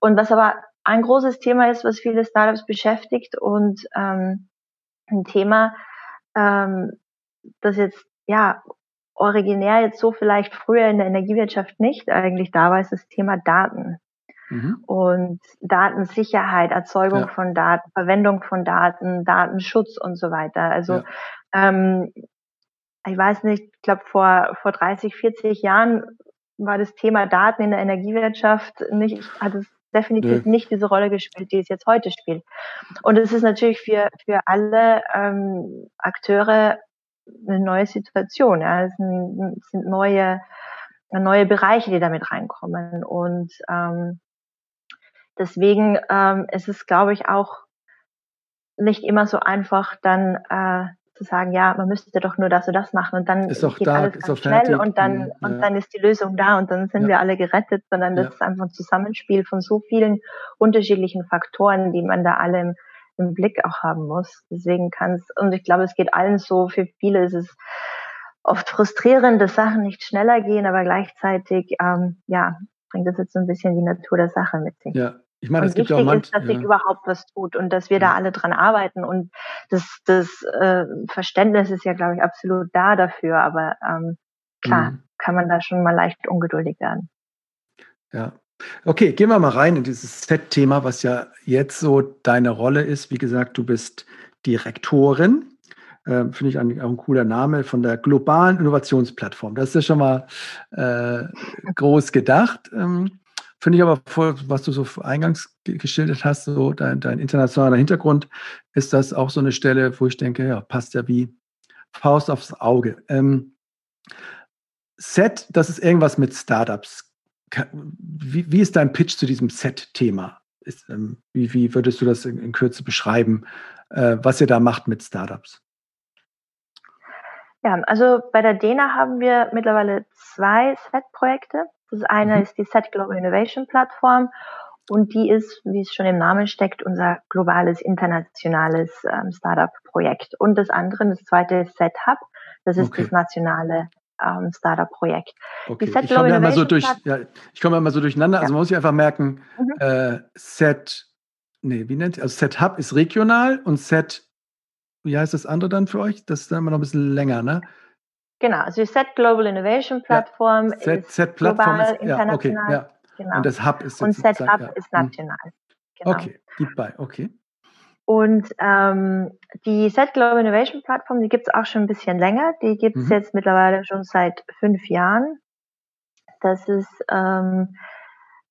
Und was aber ein großes Thema ist, was viele Startups beschäftigt und ähm, ein Thema, ähm, das jetzt ja originär jetzt so vielleicht früher in der Energiewirtschaft nicht eigentlich da war, ist das Thema Daten. Mhm. Und Datensicherheit, Erzeugung ja. von Daten, Verwendung von Daten, Datenschutz und so weiter. Also ja. ähm, ich weiß nicht, ich glaube vor, vor 30, 40 Jahren war das Thema Daten in der Energiewirtschaft nicht, hat es definitiv Nö. nicht diese Rolle gespielt, die es jetzt heute spielt. Und es ist natürlich für, für alle ähm, Akteure eine neue Situation. Ja. Es sind, es sind neue, neue Bereiche, die damit reinkommen. Und ähm, deswegen ähm, ist es, glaube ich, auch nicht immer so einfach, dann äh, zu sagen, ja, man müsste doch nur das und das machen und dann ist geht da, alles ganz schnell und dann ja. und dann ist die Lösung da und dann sind ja. wir alle gerettet, sondern das ja. ist einfach ein Zusammenspiel von so vielen unterschiedlichen Faktoren, die man da alle im, im Blick auch haben muss. Deswegen kann es, und ich glaube, es geht allen so, für viele ist es oft frustrierend, dass Sachen nicht schneller gehen, aber gleichzeitig, ähm, ja, bringt das jetzt so ein bisschen die Natur der Sache mit sich. Ja, ich meine, es gibt ja auch manch, ist, dass sich überhaupt was tut und dass wir ja. da alle dran arbeiten und das, das äh, Verständnis ist ja, glaube ich, absolut da dafür, aber ähm, klar, mhm. kann man da schon mal leicht ungeduldig werden. Ja, Okay, gehen wir mal rein in dieses Set-Thema, was ja jetzt so deine Rolle ist. Wie gesagt, du bist Direktorin. Äh, Finde ich eigentlich auch ein cooler Name von der globalen Innovationsplattform. Das ist ja schon mal äh, groß gedacht. Ähm, Finde ich aber, voll, was du so eingangs geschildert hast, so dein, dein internationaler Hintergrund, ist das auch so eine Stelle, wo ich denke, ja, passt ja wie Faust aufs Auge. Ähm, Set, das ist irgendwas mit Startups wie, wie ist dein Pitch zu diesem Set-Thema? Ähm, wie, wie, würdest du das in, in Kürze beschreiben, äh, was ihr da macht mit Startups? Ja, also bei der DENA haben wir mittlerweile zwei Set-Projekte. Das eine mhm. ist die Set Global Innovation Plattform Und die ist, wie es schon im Namen steckt, unser globales internationales ähm, Startup-Projekt. Und das andere, das zweite ist SetHub. Das ist okay. das nationale ähm, Startup-Projekt. Okay. Ich komme ja mal so durch, ja, ich komme mal so durcheinander. Also ja. Also man muss sich einfach merken, mhm. äh, Set, nee, wie nennt ihr? Also SetHub ist regional und Set, wie heißt das andere dann für euch? Das ist dann immer noch ein bisschen länger, ne? Genau, also Set Global Innovation Platform ja, Set, ist Set Plattform global, ist, ja, international. Okay, ja. Genau. Und das Hub ist Und Set Hub ja. ist hm. national. Genau. Okay, gibt bei, okay. Und ähm, die Set Global Innovation Plattform, die gibt es auch schon ein bisschen länger. Die gibt es mhm. jetzt mittlerweile schon seit fünf Jahren. Das ist ähm,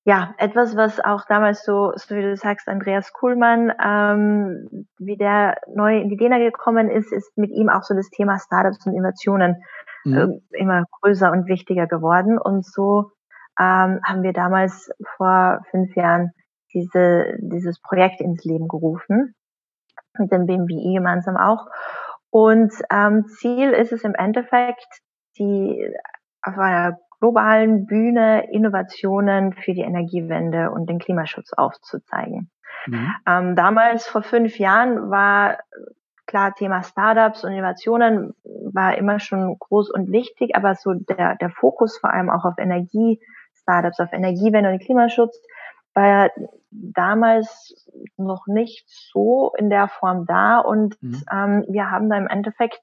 ja etwas, was auch damals so, so wie du sagst, Andreas Kuhlmann, ähm, wie der neu in die DENA gekommen ist, ist mit ihm auch so das Thema Startups und Innovationen mhm. äh, immer größer und wichtiger geworden. Und so ähm, haben wir damals vor fünf Jahren diese, dieses Projekt ins Leben gerufen, mit dem BMWI gemeinsam auch. Und ähm, Ziel ist es im Endeffekt, die auf einer globalen Bühne Innovationen für die Energiewende und den Klimaschutz aufzuzeigen. Mhm. Ähm, damals vor fünf Jahren war klar Thema Startups und Innovationen war immer schon groß und wichtig, aber so der, der Fokus vor allem auch auf Energie Startups auf Energiewende und Klimaschutz war damals noch nicht so in der Form da und mhm. ähm, wir haben da im Endeffekt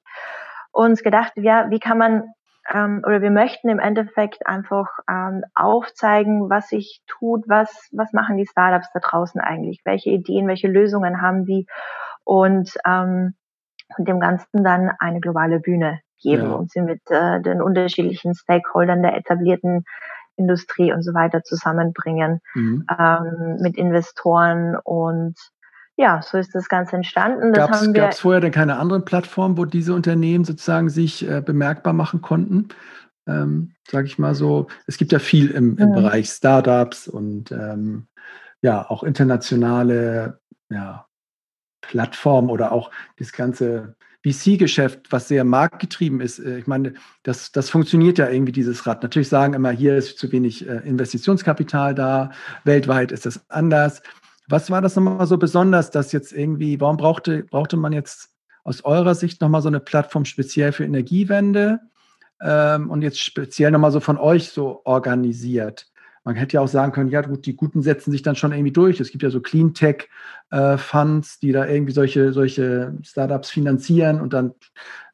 uns gedacht, ja, wie kann man ähm, oder wir möchten im Endeffekt einfach ähm, aufzeigen, was sich tut, was was machen die Startups da draußen eigentlich, welche Ideen, welche Lösungen haben die und ähm, und dem Ganzen dann eine globale Bühne geben ja. und sie mit äh, den unterschiedlichen Stakeholdern der etablierten Industrie und so weiter zusammenbringen mhm. ähm, mit Investoren und ja, so ist das Ganze entstanden. Gab es vorher denn keine anderen Plattformen, wo diese Unternehmen sozusagen sich äh, bemerkbar machen konnten? Ähm, Sage ich mal so. Es gibt ja viel im, im mhm. Bereich Startups und ähm, ja auch internationale ja, Plattformen oder auch das ganze VC-Geschäft, was sehr marktgetrieben ist, äh, ich meine, das, das funktioniert ja irgendwie, dieses Rad. Natürlich sagen immer, hier ist zu wenig äh, Investitionskapital da, weltweit ist das anders. Was war das nochmal so besonders, dass jetzt irgendwie, warum brauchte, brauchte man jetzt aus eurer Sicht nochmal so eine Plattform speziell für Energiewende ähm, und jetzt speziell nochmal so von euch so organisiert? Man hätte ja auch sagen können, ja gut, die Guten setzen sich dann schon irgendwie durch. Es gibt ja so Cleantech-Funds, äh, die da irgendwie solche, solche Startups finanzieren und dann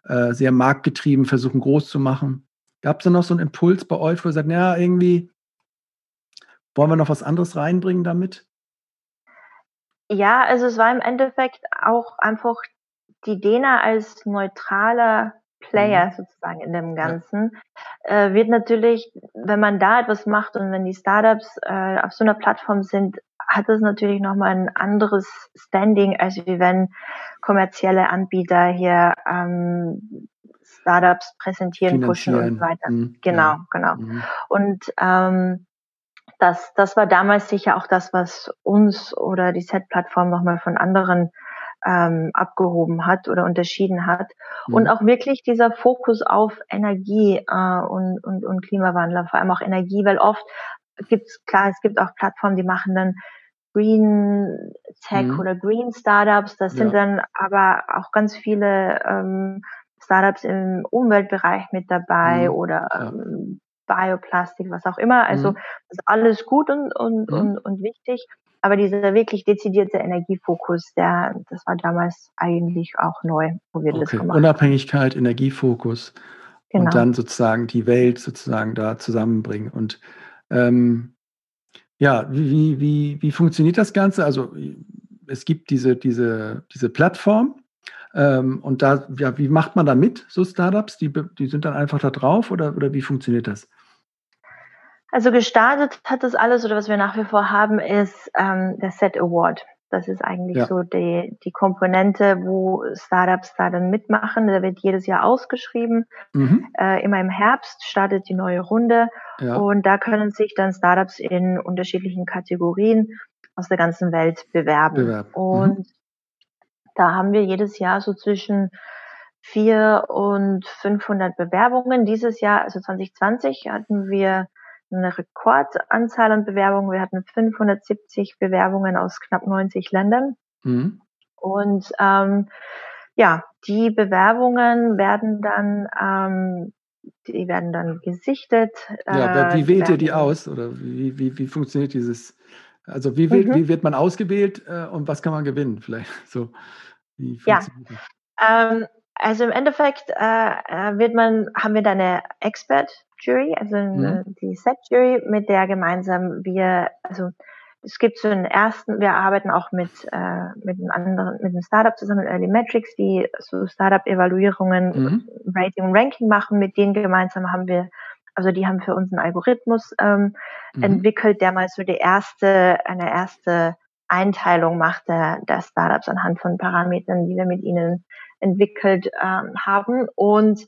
äh, sehr marktgetrieben versuchen groß zu machen. Gab es da noch so einen Impuls bei euch, wo ihr sagt, ja, irgendwie wollen wir noch was anderes reinbringen damit? Ja, also es war im Endeffekt auch einfach die DENA als neutraler Player mhm. sozusagen in dem Ganzen, ja. äh, wird natürlich, wenn man da etwas macht und wenn die Startups äh, auf so einer Plattform sind, hat das natürlich nochmal ein anderes Standing, als wie wenn kommerzielle Anbieter hier ähm, Startups präsentieren, pushen und so weiter. Mhm. Genau, ja. genau. Mhm. Und ähm, das, das war damals sicher auch das, was uns oder die Set-Plattform nochmal von anderen ähm, abgehoben hat oder unterschieden hat. Mhm. Und auch wirklich dieser Fokus auf Energie äh, und, und, und Klimawandel, vor allem auch Energie, weil oft gibt's klar, es gibt auch Plattformen, die machen dann Green Tech mhm. oder Green Startups. Das ja. sind dann aber auch ganz viele ähm, Startups im Umweltbereich mit dabei mhm. oder ähm, Bioplastik, was auch immer. Also mhm. das ist alles gut und, und, mhm. und, und wichtig. Aber dieser wirklich dezidierte Energiefokus, der, das war damals eigentlich auch neu, wo wir okay. das gemacht haben. Unabhängigkeit, Energiefokus genau. und dann sozusagen die Welt sozusagen da zusammenbringen. Und ähm, ja, wie, wie, wie funktioniert das Ganze? Also es gibt diese, diese, diese Plattform ähm, und da, ja, wie macht man da mit, so Startups? Die, die sind dann einfach da drauf oder, oder wie funktioniert das? Also gestartet hat das alles oder was wir nach wie vor haben, ist ähm, der Set Award. Das ist eigentlich ja. so die, die Komponente, wo Startups da dann mitmachen. Der wird jedes Jahr ausgeschrieben. Mhm. Äh, immer im Herbst startet die neue Runde. Ja. Und da können sich dann Startups in unterschiedlichen Kategorien aus der ganzen Welt bewerben. bewerben. Und mhm. da haben wir jedes Jahr so zwischen vier und 500 Bewerbungen. Dieses Jahr, also 2020, hatten wir eine Rekordanzahl an Bewerbungen. Wir hatten 570 Bewerbungen aus knapp 90 Ländern. Mhm. Und ähm, ja, die Bewerbungen werden dann ähm, die werden dann gesichtet. Ja, wie äh, wählt ihr die aus? Oder wie, wie, wie funktioniert dieses? Also wie, mhm. wie wird man ausgewählt äh, und was kann man gewinnen? Vielleicht so. ja. Ähm, also im Endeffekt äh, äh, wird man, haben wir da eine Expert-Jury, also eine, mhm. die Set-Jury, mit der gemeinsam wir, also es gibt so einen ersten, wir arbeiten auch mit, äh, mit einem anderen, mit einem Startup zusammen, Early Metrics, die so Startup-Evaluierungen, mhm. Rating und Ranking machen. Mit denen gemeinsam haben wir, also die haben für uns einen Algorithmus ähm, mhm. entwickelt, der mal so die erste, eine erste Einteilung macht der, der Startups anhand von Parametern, die wir mit ihnen entwickelt ähm, haben. Und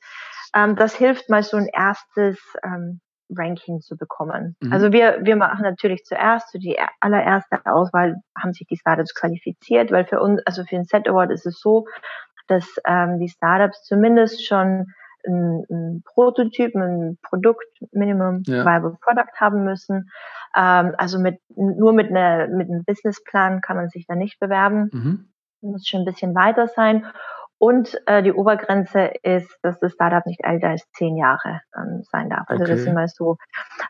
ähm, das hilft mal so ein erstes ähm, Ranking zu bekommen. Mhm. Also wir, wir machen natürlich zuerst, so die allererste Auswahl haben sich die Startups qualifiziert, weil für uns, also für den Set Award ist es so, dass ähm, die Startups zumindest schon ein, ein Prototyp, ein Produkt, Minimum ja. Viable Product haben müssen. Ähm, also mit, nur mit, einer, mit einem Businessplan kann man sich da nicht bewerben. Mhm. Muss schon ein bisschen weiter sein. Und äh, die Obergrenze ist, dass das Startup nicht älter als zehn Jahre ähm, sein darf. Also okay. das sind mal so,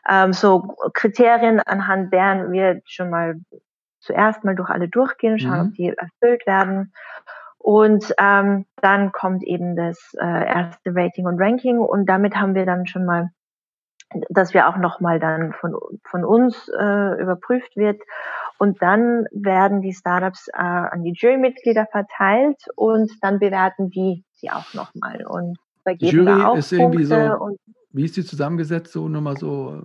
ähm, so Kriterien, anhand deren wir schon mal zuerst mal durch alle durchgehen, schauen, mhm. ob die erfüllt werden. Und ähm, dann kommt eben das äh, erste Rating und Ranking und damit haben wir dann schon mal, dass wir auch nochmal dann von, von uns äh, überprüft wird und dann werden die Startups äh, an die Jurymitglieder verteilt und dann bewerten die sie auch nochmal und vergeben Jury da auch ist irgendwie Punkte so, wie ist die zusammengesetzt? So nur mal so,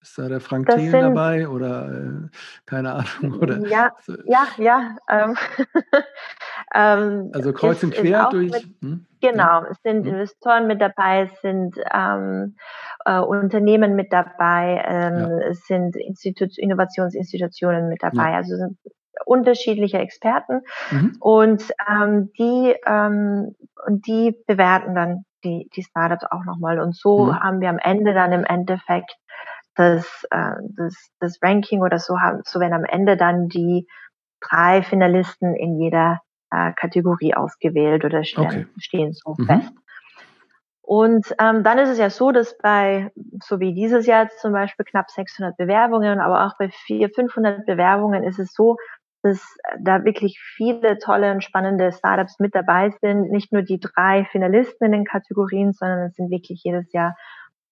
ist da der Frank Thelen dabei oder äh, keine Ahnung? Oder, ja, ja, ja. Ähm, ähm, also kreuz und quer durch. Mit, hm? Genau, es sind hm. Investoren mit dabei, es sind ähm, äh, Unternehmen mit dabei, ähm, ja. es sind Institut Innovationsinstitutionen mit dabei, ja. also sind unterschiedliche Experten mhm. und ähm, die ähm, und die bewerten dann die, die Startups auch nochmal. Und so mhm. haben wir am Ende dann im Endeffekt das, äh, das, das Ranking oder so haben, so werden am Ende dann die drei Finalisten in jeder äh, Kategorie ausgewählt oder stehen, okay. stehen so mhm. fest. Und ähm, dann ist es ja so, dass bei, so wie dieses Jahr zum Beispiel knapp 600 Bewerbungen, aber auch bei 400, 500 Bewerbungen ist es so, dass da wirklich viele tolle und spannende Startups mit dabei sind. Nicht nur die drei Finalisten in den Kategorien, sondern es sind wirklich jedes Jahr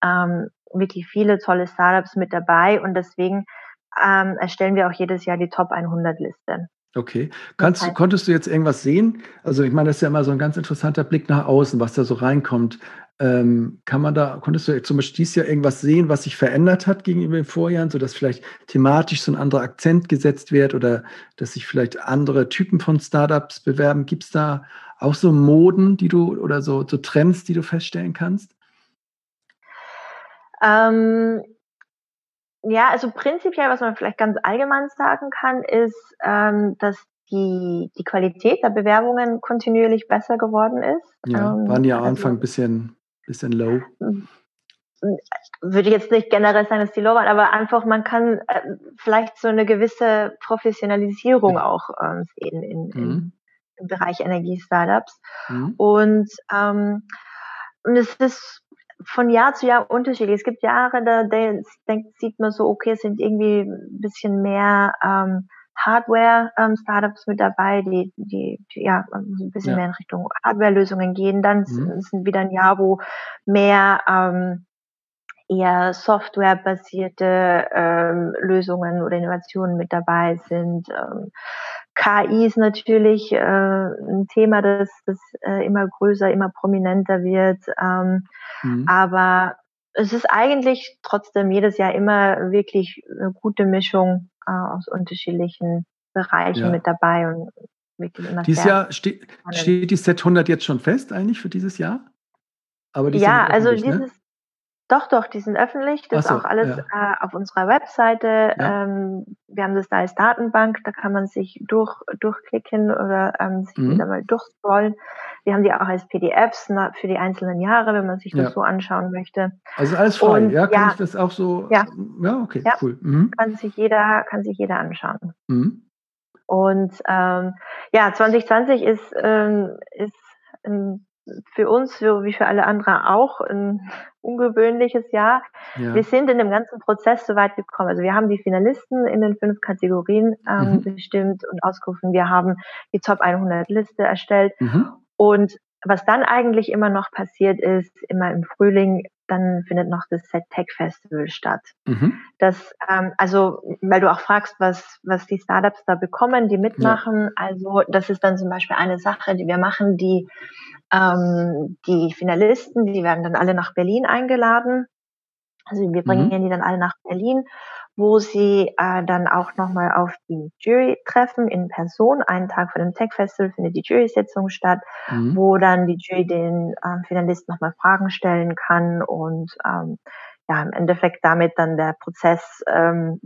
ähm, wirklich viele tolle Startups mit dabei und deswegen ähm, erstellen wir auch jedes Jahr die Top 100 Liste. Okay. Kannst, konntest du jetzt irgendwas sehen? Also ich meine, das ist ja immer so ein ganz interessanter Blick nach außen, was da so reinkommt. Ähm, kann man da, konntest du zum Beispiel dieses Jahr irgendwas sehen, was sich verändert hat gegenüber den Vorjahren, sodass vielleicht thematisch so ein anderer Akzent gesetzt wird oder dass sich vielleicht andere Typen von Startups bewerben? Gibt es da auch so Moden, die du oder so, so Trends, die du feststellen kannst? Ähm, ja, also prinzipiell, was man vielleicht ganz allgemein sagen kann, ist, ähm, dass die, die Qualität der Bewerbungen kontinuierlich besser geworden ist. Ja, ähm, waren ja am also Anfang ein bisschen, bisschen low. Hm, würde ich jetzt nicht generell sagen, dass die low waren, aber einfach, man kann äh, vielleicht so eine gewisse Professionalisierung ja. auch ähm, sehen in, mhm. in, im Bereich Energie-Startups. Mhm. Und, ähm, und es ist von Jahr zu Jahr unterschiedlich. Es gibt Jahre, da, da denkt, sieht man so, okay, es sind irgendwie ein bisschen mehr ähm, Hardware-Startups ähm, mit dabei, die, die, die ja ein bisschen ja. mehr in Richtung Hardware-Lösungen gehen. Dann mhm. sind wieder ein Jahr, wo mehr ähm, eher Software-basierte ähm, Lösungen oder Innovationen mit dabei sind. Ähm, KI ist natürlich äh, ein Thema, das, das äh, immer größer, immer prominenter wird. Ähm, mhm. Aber es ist eigentlich trotzdem jedes Jahr immer wirklich eine gute Mischung äh, aus unterschiedlichen Bereichen ja. mit dabei und wirklich immer Dieses Jahr ste steht die Set 100 jetzt schon fest eigentlich für dieses Jahr? Aber die ja, also ne? dieses, ne? Doch, doch, die sind öffentlich. Das so, ist auch alles ja. äh, auf unserer Webseite. Ja. Ähm, wir haben das da als Datenbank, da kann man sich durch, durchklicken oder ähm, sich mhm. wieder mal durchscrollen. Wir haben die auch als PDFs na, für die einzelnen Jahre, wenn man sich das ja. so anschauen möchte. Also alles frei, Und, ja? Kann ich das auch so? Ja, ja okay, cool. Mhm. Kann sich jeder, kann sich jeder anschauen. Mhm. Und ähm, ja, 2020 ist, ähm, ist ein für uns, wie für alle anderen auch, ein ungewöhnliches Jahr. Ja. Wir sind in dem ganzen Prozess so weit gekommen. Also wir haben die Finalisten in den fünf Kategorien ähm, mhm. bestimmt und ausgerufen. Wir haben die Top 100 Liste erstellt. Mhm. Und was dann eigentlich immer noch passiert ist, immer im Frühling, dann findet noch das Set Tech Festival statt. Mhm. Das, ähm, also, weil du auch fragst, was, was die Startups da bekommen, die mitmachen. Ja. Also, das ist dann zum Beispiel eine Sache, die wir machen, die ähm, die Finalisten, die werden dann alle nach Berlin eingeladen. Also wir bringen mhm. die dann alle nach Berlin, wo sie äh, dann auch nochmal auf die Jury treffen in Person. Einen Tag vor dem Tech Festival findet die Jury-Sitzung statt, mhm. wo dann die Jury den ähm, Finalisten nochmal Fragen stellen kann und ähm, ja, im Endeffekt damit dann der Prozess ähm,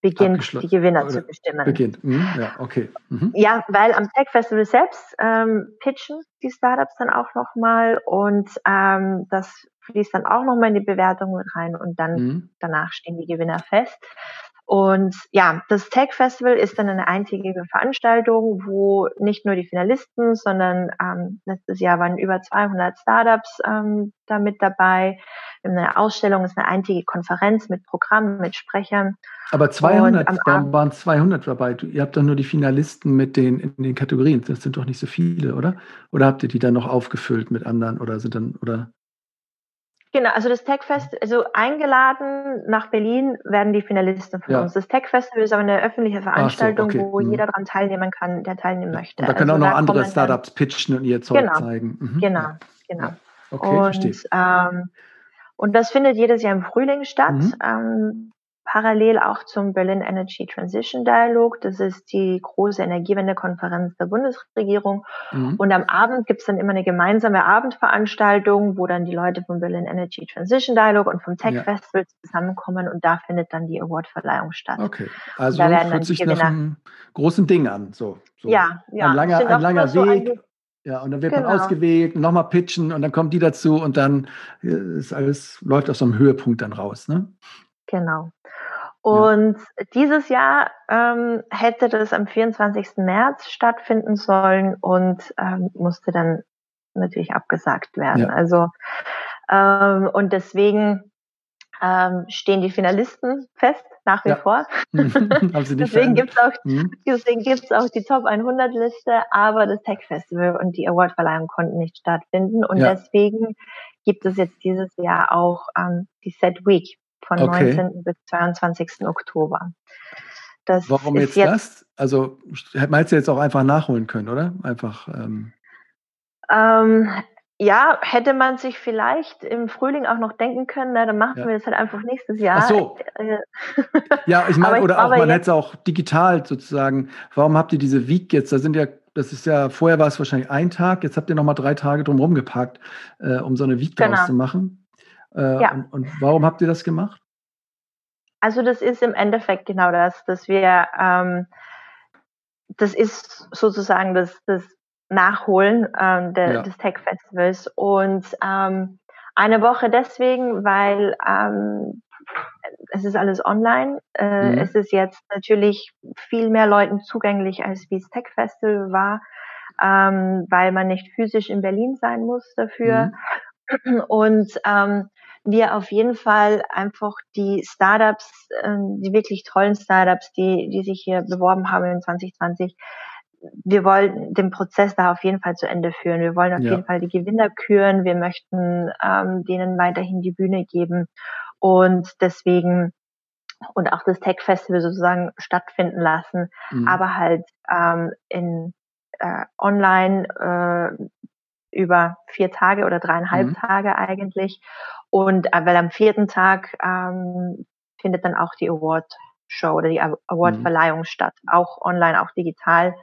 beginnt, die Gewinner Oder zu bestimmen. Beginnt, mhm. ja, okay. Mhm. Ja, weil am Tech Festival selbst ähm, pitchen die Startups dann auch nochmal und ähm, das fließt dann auch nochmal in die Bewertung mit rein und dann mhm. danach stehen die Gewinner fest. Und ja, das Tech Festival ist dann eine eintägige Veranstaltung, wo nicht nur die Finalisten, sondern ähm, letztes Jahr waren über 200 Startups ähm, da mit dabei. Eine Ausstellung ist eine eintägige Konferenz mit Programmen, mit Sprechern. Aber 200, warum waren 200 dabei? Ihr habt doch nur die Finalisten mit den in den Kategorien. Das sind doch nicht so viele, oder? Oder habt ihr die dann noch aufgefüllt mit anderen oder sind dann oder? Genau, also das Techfest, also eingeladen nach Berlin werden die Finalisten von ja. uns. Das Techfestival ist aber eine öffentliche Veranstaltung, so, okay. wo mhm. jeder daran teilnehmen kann, der teilnehmen möchte. Und da können also auch noch andere Startups pitchen und ihr Zeug genau, zeigen. Mhm. Genau, genau. Ja. Okay, und, verstehe. Ähm, und das findet jedes Jahr im Frühling statt. Mhm. Ähm, parallel auch zum Berlin Energy Transition Dialog. Das ist die große Energiewendekonferenz der Bundesregierung. Mhm. Und am Abend gibt es dann immer eine gemeinsame Abendveranstaltung, wo dann die Leute vom Berlin Energy Transition Dialog und vom Tech ja. Festival zusammenkommen und da findet dann die Awardverleihung statt. Okay, also da hört sich nach einem großen Ding an. So, so. Ja, ja. Ein langer, ein langer Weg. Ja, und dann wird genau. man ausgewählt, nochmal pitchen und dann kommt die dazu und dann äh, ist alles, läuft aus so einem Höhepunkt dann raus, ne? Genau. Und ja. dieses Jahr ähm, hätte das am 24. März stattfinden sollen und ähm, musste dann natürlich abgesagt werden. Ja. Also ähm, und deswegen ähm, stehen die Finalisten fest nach wie ja. vor. deswegen gibt es auch, mhm. deswegen gibt's auch die Top 100 Liste, aber das Tech Festival und die Awardverleihung konnten nicht stattfinden und ja. deswegen gibt es jetzt dieses Jahr auch ähm, die Set Week von okay. 19. bis 22. Oktober. Das Warum jetzt, jetzt, das? Also hätte man jetzt auch einfach nachholen können, oder? Einfach. Ähm ähm, ja, hätte man sich vielleicht im Frühling auch noch denken können, na, dann machen ja. wir das halt einfach nächstes Jahr. Ach so. Äh, ja, ich meine, oder auch, man hätte es auch digital sozusagen. Warum habt ihr diese Week jetzt? Da sind ja, das ist ja, vorher war es wahrscheinlich ein Tag, jetzt habt ihr nochmal drei Tage drumherum gepackt, äh, um so eine Week genau. daraus zu machen. Äh, ja. und, und, warum habt ihr das gemacht? Also das ist im Endeffekt genau das, dass wir, ähm, das ist sozusagen das, das Nachholen ähm, de, ja. des Tech Festivals und ähm, eine Woche deswegen, weil ähm, es ist alles online. Äh, mhm. Es ist jetzt natürlich viel mehr Leuten zugänglich, als wie es Tech Festival war, ähm, weil man nicht physisch in Berlin sein muss dafür. Mhm. Und ähm, wir auf jeden Fall einfach die Startups, ähm, die wirklich tollen Startups, die, die sich hier beworben haben in 2020, wir wollen den Prozess da auf jeden Fall zu Ende führen. Wir wollen auf ja. jeden Fall die Gewinner küren. Wir möchten ähm, denen weiterhin die Bühne geben. Und deswegen und auch das Tech Festival sozusagen stattfinden lassen, mhm. aber halt ähm, in äh, online äh, über vier Tage oder dreieinhalb mhm. Tage eigentlich. Und äh, weil am vierten Tag ähm, findet dann auch die Award Show oder die Award-Verleihung mhm. statt, auch online, auch digital.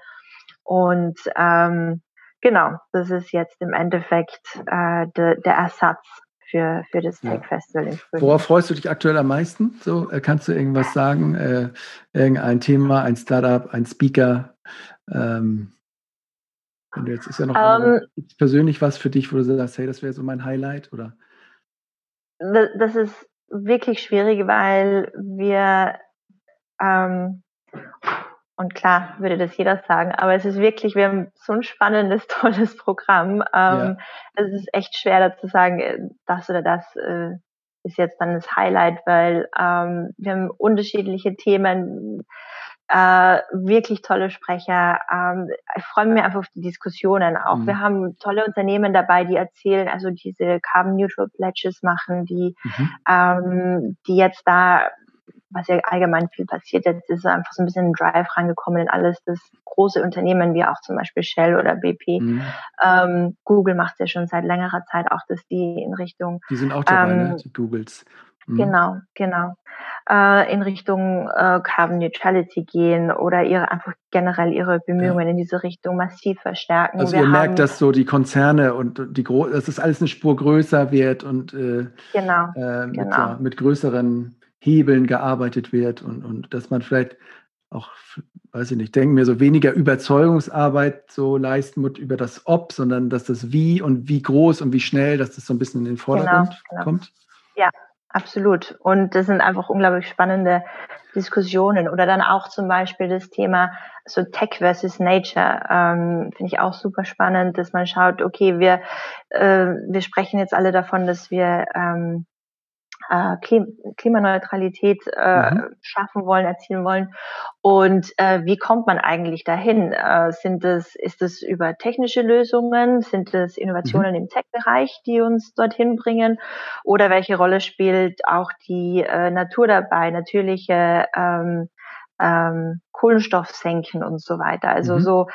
Und ähm, genau, das ist jetzt im Endeffekt äh, de, der Ersatz für, für das Tech Festival in Frühling. Worauf freust du dich aktuell am meisten? So, äh, kannst du irgendwas sagen? Äh, irgendein Thema, ein Startup, ein Speaker? Ähm, jetzt ist ja noch um, ähm. persönlich was für dich, wo du sagst, hey, das wäre so mein Highlight oder? Das ist wirklich schwierig, weil wir ähm, und klar würde das jeder sagen, aber es ist wirklich, wir haben so ein spannendes, tolles Programm. Ähm, ja. Es ist echt schwer da zu sagen, äh, das oder das äh, ist jetzt dann das Highlight, weil ähm, wir haben unterschiedliche Themen, äh, wirklich tolle Sprecher. Ähm, ich freue mich einfach auf die Diskussionen auch. Mhm. Wir haben tolle Unternehmen dabei, die erzählen, also diese Carbon Neutral Pledges machen, die, mhm. ähm, die jetzt da was ja allgemein viel passiert. Jetzt ist einfach so ein bisschen ein Drive reingekommen in alles, das große Unternehmen wie auch zum Beispiel Shell oder BP. Mhm. Ähm, Google macht ja schon seit längerer Zeit auch, dass die in Richtung. Die sind auch dabei, ne, ähm, ne? die Googles. Mhm. Genau, genau. Äh, in Richtung äh, Carbon Neutrality gehen oder ihre einfach generell ihre Bemühungen ja. in diese Richtung massiv verstärken. Also Wir ihr merkt, dass so die Konzerne und die Gro dass das alles eine Spur größer wird und äh, genau, äh, mit, genau. Ja, mit größeren Hebeln gearbeitet wird und, und dass man vielleicht auch, weiß ich nicht, denken mir so weniger Überzeugungsarbeit so leisten muss über das Ob, sondern dass das Wie und wie groß und wie schnell, dass das so ein bisschen in den Vordergrund genau, genau. kommt. Ja, absolut. Und das sind einfach unglaublich spannende Diskussionen oder dann auch zum Beispiel das Thema so Tech versus Nature ähm, finde ich auch super spannend, dass man schaut, okay, wir äh, wir sprechen jetzt alle davon, dass wir ähm, äh, Klimaneutralität äh, mhm. schaffen wollen, erzielen wollen. Und äh, wie kommt man eigentlich dahin? Äh, sind es, ist es über technische Lösungen? Sind es Innovationen mhm. im Tech-Bereich, die uns dorthin bringen? Oder welche Rolle spielt auch die äh, Natur dabei? Natürliche ähm, ähm, Kohlenstoff senken und so weiter. Also mhm. so,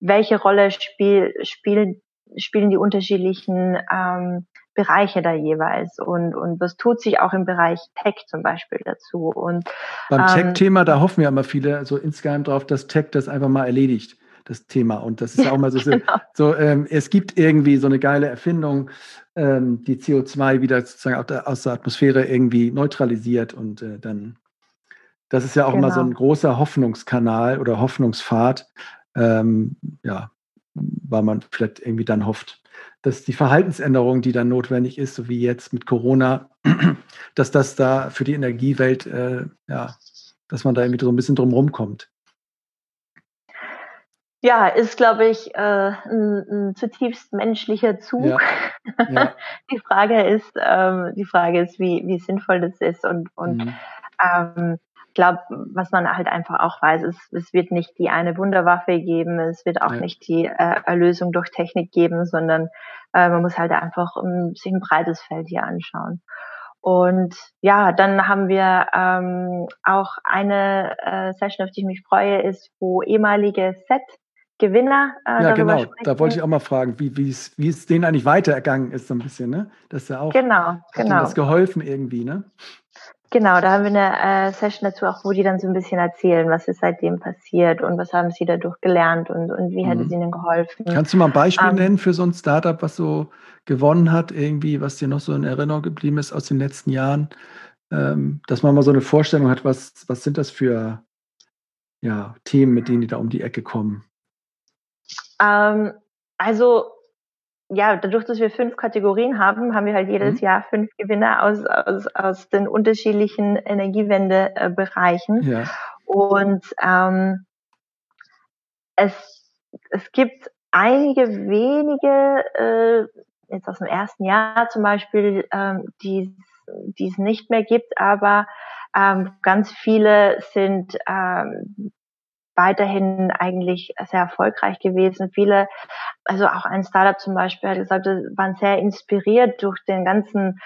welche Rolle spiel, spielen, spielen die unterschiedlichen ähm, Bereiche da jeweils und, und was tut sich auch im Bereich Tech zum Beispiel dazu. Und, Beim ähm, Tech-Thema, da hoffen wir immer viele so insgeheim drauf, dass Tech das einfach mal erledigt, das Thema. Und das ist ja auch mal so, genau. so ähm, es gibt irgendwie so eine geile Erfindung, ähm, die CO2 wieder sozusagen der, aus der Atmosphäre irgendwie neutralisiert und äh, dann, das ist ja auch genau. immer so ein genau. großer Hoffnungskanal oder Hoffnungspfad, ähm, ja, weil man vielleicht irgendwie dann hofft, dass die Verhaltensänderung, die dann notwendig ist, so wie jetzt mit Corona, dass das da für die Energiewelt, äh, ja, dass man da irgendwie so ein bisschen drum rumkommt. Ja, ist, glaube ich, äh, ein, ein, zutiefst menschlicher Zug. Ja. Ja. die Frage ist, ähm, die Frage ist, wie, wie sinnvoll das ist und, und mhm. ähm, ich glaube, was man halt einfach auch weiß, ist, es wird nicht die eine Wunderwaffe geben, es wird auch ja. nicht die äh, Erlösung durch Technik geben, sondern äh, man muss halt einfach um, sich ein breites Feld hier anschauen. Und ja, dann haben wir ähm, auch eine äh, Session, auf die ich mich freue, ist, wo ehemalige Set Gewinner. Äh, ja, genau. Sprechen. Da wollte ich auch mal fragen, wie, es, wie es denen eigentlich weitergegangen ist, so ein bisschen, ne? Das ist ja auch. Genau, genau. das geholfen irgendwie, ne? Genau, da haben wir eine äh, Session dazu, auch wo die dann so ein bisschen erzählen, was ist seitdem passiert und was haben sie dadurch gelernt und, und wie mhm. hat es ihnen geholfen. Kannst du mal ein Beispiel ähm, nennen für so ein Startup, was so gewonnen hat, irgendwie, was dir noch so in Erinnerung geblieben ist aus den letzten Jahren? Ähm, dass man mal so eine Vorstellung hat, was, was sind das für ja, Themen, mit denen die da um die Ecke kommen? Ähm, also ja, dadurch, dass wir fünf Kategorien haben, haben wir halt jedes mhm. Jahr fünf Gewinner aus, aus, aus den unterschiedlichen Energiewendebereichen. Ja. Und ähm, es, es gibt einige wenige, äh, jetzt aus dem ersten Jahr zum Beispiel, ähm, die die es nicht mehr gibt, aber ähm, ganz viele sind ähm, weiterhin eigentlich sehr erfolgreich gewesen. Viele, also auch ein Startup zum Beispiel hat gesagt, waren sehr inspiriert durch den ganzen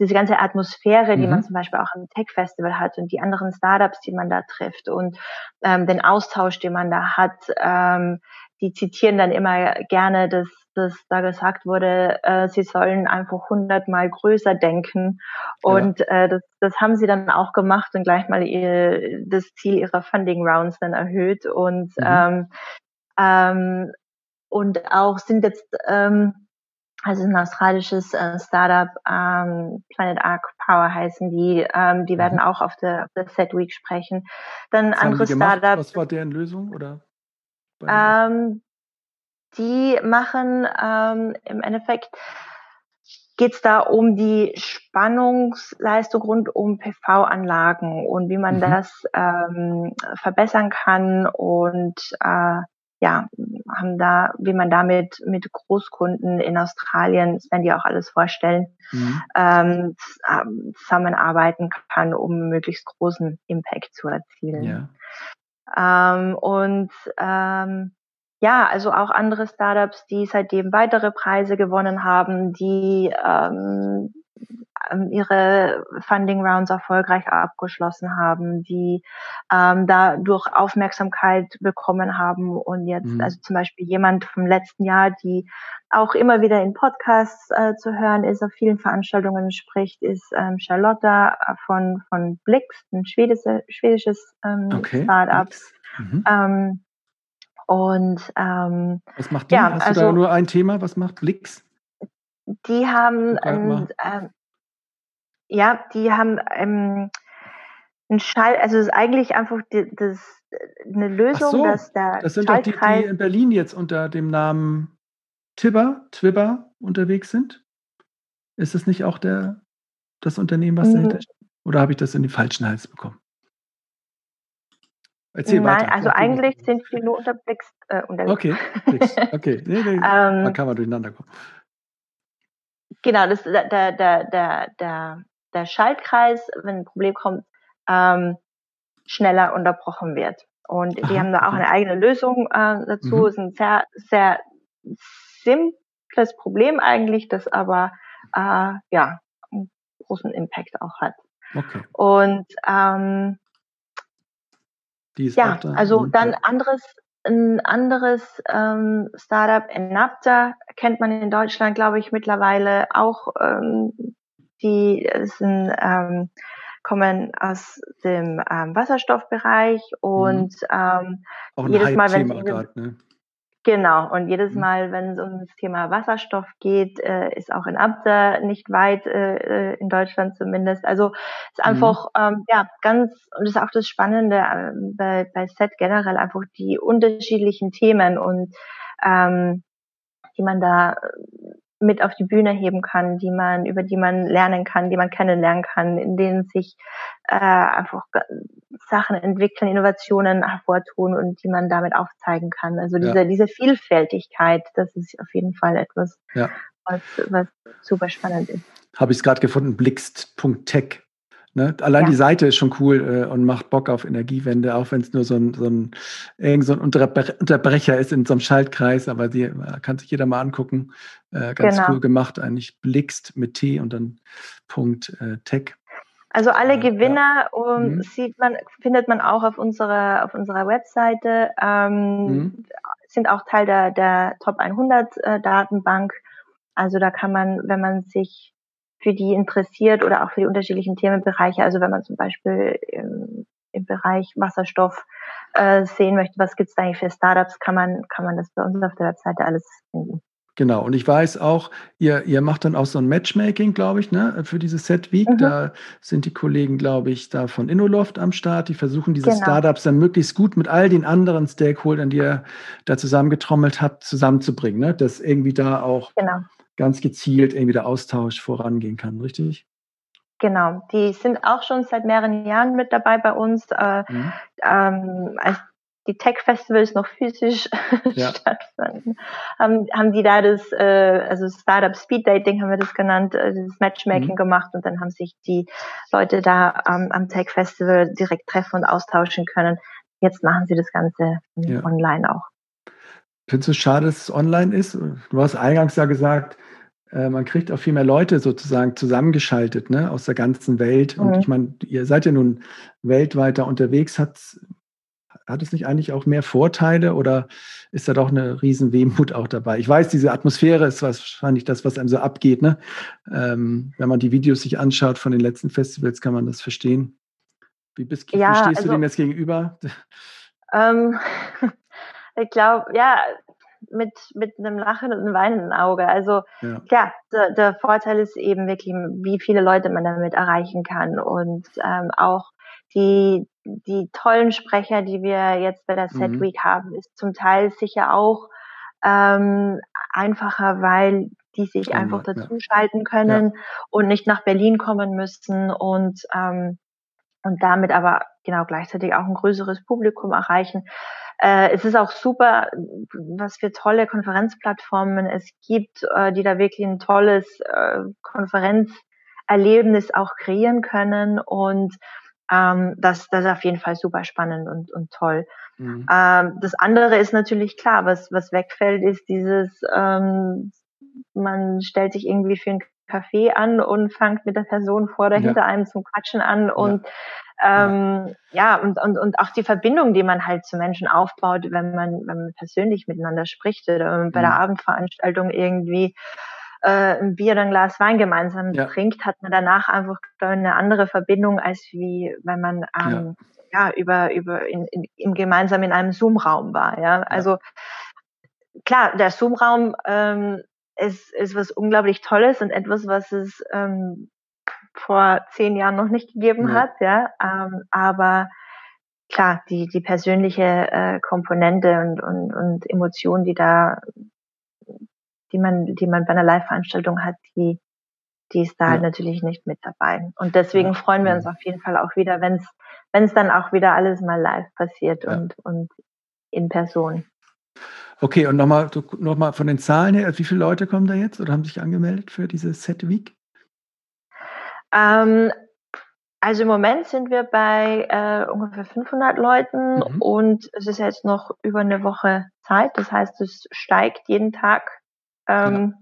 diese ganze Atmosphäre, die mhm. man zum Beispiel auch im Tech-Festival hat und die anderen Startups, die man da trifft und ähm, den Austausch, den man da hat, ähm, die zitieren dann immer gerne, dass, dass da gesagt wurde, äh, sie sollen einfach hundertmal größer denken. Und ja. äh, das, das haben sie dann auch gemacht und gleich mal ihr, das Ziel ihrer Funding Rounds dann erhöht. Und, mhm. ähm, ähm, und auch sind jetzt ähm, also ein australisches äh, Startup, ähm, Planet Arc Power heißen die, ähm, die werden mhm. auch auf der, auf der Set Week sprechen. Dann Was andere Startups. Was war deren Lösung oder? Ähm, die machen ähm, im Endeffekt geht es da um die Spannungsleistung rund um PV-Anlagen und wie man mhm. das ähm, verbessern kann und äh, ja, haben da, wie man damit mit Großkunden in Australien, das werden die auch alles vorstellen, mhm. ähm, zusammenarbeiten kann, um möglichst großen Impact zu erzielen. Ja. Ähm, und ähm, ja, also auch andere Startups, die seitdem weitere Preise gewonnen haben, die ähm, ähm, ihre Funding Rounds erfolgreich abgeschlossen haben, die ähm, dadurch Aufmerksamkeit bekommen haben und jetzt, mhm. also zum Beispiel jemand vom letzten Jahr, die auch immer wieder in Podcasts äh, zu hören ist, auf vielen Veranstaltungen spricht, ist ähm, Charlotta von, von Blix, ein schwedische, schwedisches ähm, okay. Startup. Mhm. Ähm, und ähm, was macht die? Ja, Hast also, du da nur ein Thema? Was macht Blix? Die haben ein, ähm, ja, die haben ähm, ein Schall, also es ist eigentlich einfach die, das, eine Lösung, so, dass der Das sind doch die, die in Berlin jetzt unter dem Namen Tibber, Twibber unterwegs sind. Ist das nicht auch der, das Unternehmen, was dahinter mhm. steht? Oder habe ich das in den falschen Hals bekommen? Erzähl Nein, weiter. also eigentlich nicht. sind wir nur unter Blix äh, unterwegs. Okay, Blix. okay. Nee, nee, ähm, da kann man durcheinander kommen. Genau, das, der, der, der, der, der Schaltkreis, wenn ein Problem kommt, ähm, schneller unterbrochen wird. Und die haben da auch eine eigene Lösung äh, dazu. Mhm. ist ein sehr, sehr simples Problem eigentlich, das aber äh, ja einen großen Impact auch hat. Okay. Und ähm, ja, also dann anderes, ein anderes ähm, Startup Enapta kennt man in Deutschland, glaube ich, mittlerweile auch. Ähm, die sind, ähm, kommen aus dem ähm, Wasserstoffbereich und mhm. ähm, jedes Mal, wenn sie ne? Genau, und jedes mhm. Mal, wenn es um das Thema Wasserstoff geht, äh, ist auch in Abda nicht weit, äh, äh in Deutschland zumindest. Also ist mhm. einfach, mhm. ähm, ja, ganz, und das ist auch das Spannende äh, bei, bei SET generell, einfach die unterschiedlichen Themen und ähm, die man da mit auf die Bühne heben kann, die man, über die man lernen kann, die man kennenlernen kann, in denen sich äh, einfach Sachen entwickeln, Innovationen hervortun und die man damit aufzeigen kann. Also diese, ja. diese Vielfältigkeit, das ist auf jeden Fall etwas, ja. was, was super spannend ist. Habe ich es gerade gefunden, blixt.tech Ne? Allein ja. die Seite ist schon cool äh, und macht Bock auf Energiewende, auch wenn es nur so ein, so ein, irgend so ein Unterbrecher ist in so einem Schaltkreis, aber die äh, kann sich jeder mal angucken. Äh, ganz genau. cool gemacht, eigentlich blickst mit T und dann Punkt äh, Tech. Also alle Gewinner ja. um, mhm. sieht man, findet man auch auf unserer, auf unserer Webseite, ähm, mhm. sind auch Teil der, der Top 100 äh, Datenbank. Also da kann man, wenn man sich für die interessiert oder auch für die unterschiedlichen Themenbereiche. Also wenn man zum Beispiel im, im Bereich Wasserstoff äh, sehen möchte, was gibt es eigentlich für Startups, kann man, kann man das bei uns auf der Webseite alles finden. Genau, und ich weiß auch, ihr, ihr macht dann auch so ein Matchmaking, glaube ich, ne, für diese Set Week. Mhm. Da sind die Kollegen, glaube ich, da von InnoLoft am Start. Die versuchen diese genau. Startups dann möglichst gut mit all den anderen Stakeholdern, die ihr da zusammengetrommelt habt, zusammenzubringen. Ne? Dass irgendwie da auch genau ganz gezielt irgendwie der Austausch vorangehen kann, richtig? Genau, die sind auch schon seit mehreren Jahren mit dabei bei uns. Äh, mhm. ähm, als die Tech-Festivals noch physisch ja. stattfanden, haben, haben die da das, äh, also Startup Speed Dating haben wir das genannt, äh, das Matchmaking mhm. gemacht und dann haben sich die Leute da ähm, am Tech-Festival direkt treffen und austauschen können. Jetzt machen sie das Ganze ja. online auch. Findest du es schade, dass es online ist? Du hast eingangs ja gesagt, äh, man kriegt auch viel mehr Leute sozusagen zusammengeschaltet ne, aus der ganzen Welt. Mhm. Und ich meine, ihr seid ja nun weltweiter unterwegs. Hat, hat es nicht eigentlich auch mehr Vorteile oder ist da doch eine riesen Wehmut auch dabei? Ich weiß, diese Atmosphäre ist wahrscheinlich das, was einem so abgeht. Ne? Ähm, wenn man die Videos sich anschaut von den letzten Festivals, kann man das verstehen. Wie, bist, ja, wie stehst also, du dem jetzt gegenüber? Ähm, ich glaube, ja, mit, mit einem Lachen und einem weinenden Auge. Also ja, ja der, der Vorteil ist eben wirklich, wie viele Leute man damit erreichen kann und ähm, auch die, die tollen Sprecher, die wir jetzt bei der Set mhm. Week mhm. haben, ist zum Teil sicher auch ähm, einfacher, weil die sich oh, einfach dazuschalten können ja. und nicht nach Berlin kommen müssen und ähm, und damit aber genau gleichzeitig auch ein größeres Publikum erreichen. Äh, es ist auch super, was für tolle Konferenzplattformen es gibt, äh, die da wirklich ein tolles äh, Konferenzerlebnis auch kreieren können und ähm, das, das ist auf jeden Fall super spannend und, und toll. Mhm. Ähm, das andere ist natürlich klar, was, was wegfällt, ist dieses, ähm, man stellt sich irgendwie für ein Café an und fängt mit der Person vor oder ja. hinter einem zum Quatschen an und ja. Ähm, ja, und, und, und auch die Verbindung, die man halt zu Menschen aufbaut, wenn man, wenn man persönlich miteinander spricht oder wenn man bei der mhm. Abendveranstaltung irgendwie äh, ein Bier oder ein Glas Wein gemeinsam ja. trinkt, hat man danach einfach eine andere Verbindung, als wie wenn man ähm, ja. ja über, über in, in, in, gemeinsam in einem Zoom-Raum war. Ja, also klar, der Zoom-Raum ähm, ist, ist was unglaublich Tolles und etwas, was es ähm, vor zehn Jahren noch nicht gegeben ja. hat, ja. Ähm, aber klar, die, die persönliche äh, Komponente und, und, und Emotion, die da, die man, die man bei einer Live-Veranstaltung hat, die, die ist da ja. halt natürlich nicht mit dabei. Und deswegen ja. freuen wir uns auf jeden Fall auch wieder, wenn es wenn es dann auch wieder alles mal live passiert und, und in Person. Okay, und nochmal noch mal von den Zahlen her, wie viele Leute kommen da jetzt oder haben sich angemeldet für diese Set Week? Ähm, also im Moment sind wir bei äh, ungefähr 500 Leuten mhm. und es ist jetzt noch über eine Woche Zeit. Das heißt, es steigt jeden Tag ähm,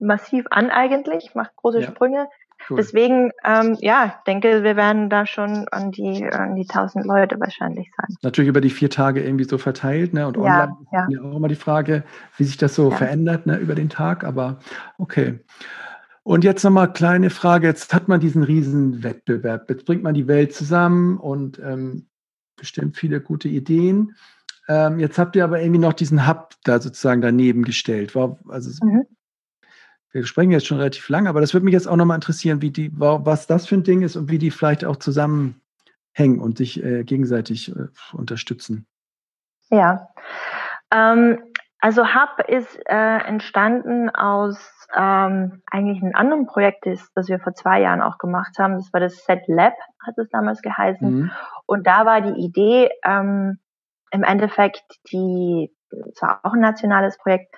ja. massiv an eigentlich, macht große ja. Sprünge. Cool. Deswegen, ähm, ja, denke, wir werden da schon an die, an die 1000 Leute wahrscheinlich sein. Natürlich über die vier Tage irgendwie so verteilt, ne? Und ja, online ja. ist ja auch immer die Frage, wie sich das so ja. verändert, ne, über den Tag. Aber okay. Und jetzt nochmal kleine Frage. Jetzt hat man diesen riesen Wettbewerb. Jetzt bringt man die Welt zusammen und ähm, bestimmt viele gute Ideen. Ähm, jetzt habt ihr aber irgendwie noch diesen Hub da sozusagen daneben gestellt. War, also mhm. Wir sprechen jetzt schon relativ lang, aber das würde mich jetzt auch nochmal interessieren, wie die, was das für ein Ding ist und wie die vielleicht auch zusammenhängen und sich äh, gegenseitig äh, unterstützen. Ja, ähm, also Hub ist äh, entstanden aus ähm, eigentlich einem anderen Projekt, das, das wir vor zwei Jahren auch gemacht haben. Das war das Set Lab, hat es damals geheißen. Mhm. Und da war die Idee, ähm, im Endeffekt die, zwar auch ein nationales Projekt,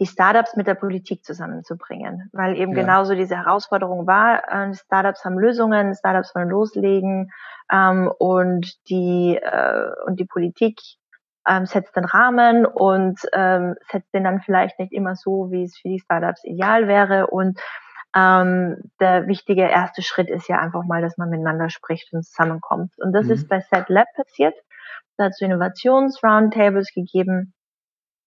die Startups mit der Politik zusammenzubringen, weil eben ja. genauso diese Herausforderung war, äh, Startups haben Lösungen, Startups wollen loslegen ähm, und die äh, und die Politik ähm, setzt den Rahmen und ähm, setzt den dann vielleicht nicht immer so, wie es für die Startups ideal wäre. Und ähm, der wichtige erste Schritt ist ja einfach mal, dass man miteinander spricht und zusammenkommt. Und das mhm. ist bei Set Lab passiert. Da hat es Innovations-Roundtables gegeben,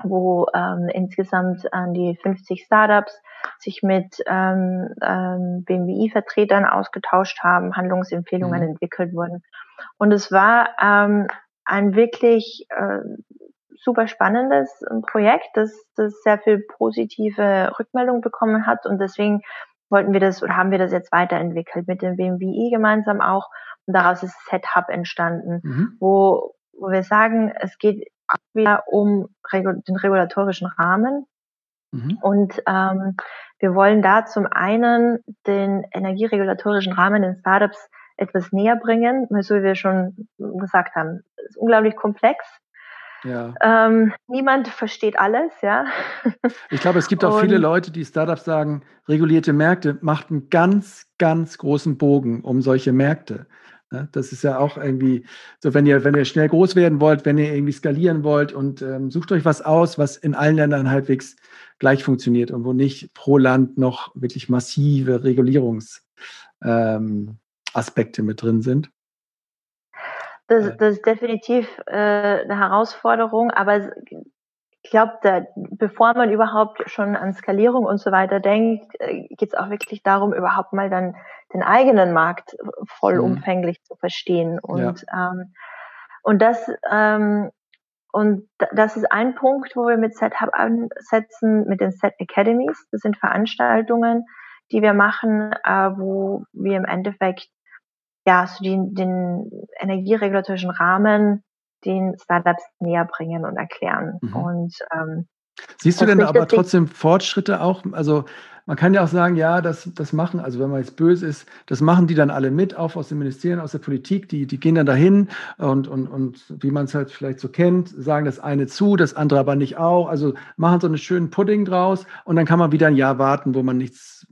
wo ähm, insgesamt an die 50 Startups sich mit ähm, ähm, BMWI-Vertretern ausgetauscht haben, Handlungsempfehlungen mhm. entwickelt wurden. Und es war ähm, ein wirklich äh, super spannendes ähm, Projekt, das, das sehr viel positive Rückmeldung bekommen hat und deswegen wollten wir das oder haben wir das jetzt weiterentwickelt mit dem BMWI gemeinsam auch und daraus ist Set-Hub entstanden, mhm. wo, wo wir sagen, es geht auch wieder um den regulatorischen Rahmen mhm. und ähm, wir wollen da zum einen den energieregulatorischen Rahmen den Startups etwas näher bringen, so wie wir schon gesagt haben, ist unglaublich komplex. Ja. Ähm, niemand versteht alles, ja. Ich glaube, es gibt auch viele Leute, die Startups sagen, regulierte Märkte macht einen ganz, ganz großen Bogen um solche Märkte. Ne, das ist ja auch irgendwie so, wenn ihr, wenn ihr schnell groß werden wollt, wenn ihr irgendwie skalieren wollt und ähm, sucht euch was aus, was in allen Ländern halbwegs gleich funktioniert und wo nicht pro Land noch wirklich massive Regulierungs ähm, mit drin sind? Das, das ist definitiv äh, eine Herausforderung, aber ich glaube, bevor man überhaupt schon an Skalierung und so weiter denkt, äh, geht es auch wirklich darum, überhaupt mal dann den eigenen Markt vollumfänglich mhm. zu verstehen. Und, ja. ähm, und das ähm, und das ist ein Punkt, wo wir mit Set-Hub ansetzen, mit den Set Academies. Das sind Veranstaltungen, die wir machen, äh, wo wir im Endeffekt ja so den, den energieregulatorischen Rahmen den Startups näher bringen und erklären. Mhm. Und ähm, Siehst du denn aber trotzdem Fortschritte auch? Also man kann ja auch sagen, ja, das, das machen, also wenn man jetzt böse ist, das machen die dann alle mit, auch aus den Ministerien, aus der Politik, die, die gehen dann dahin und, und, und wie man es halt vielleicht so kennt, sagen das eine zu, das andere aber nicht auch. Also machen so einen schönen Pudding draus und dann kann man wieder ein Jahr warten, wo man nichts,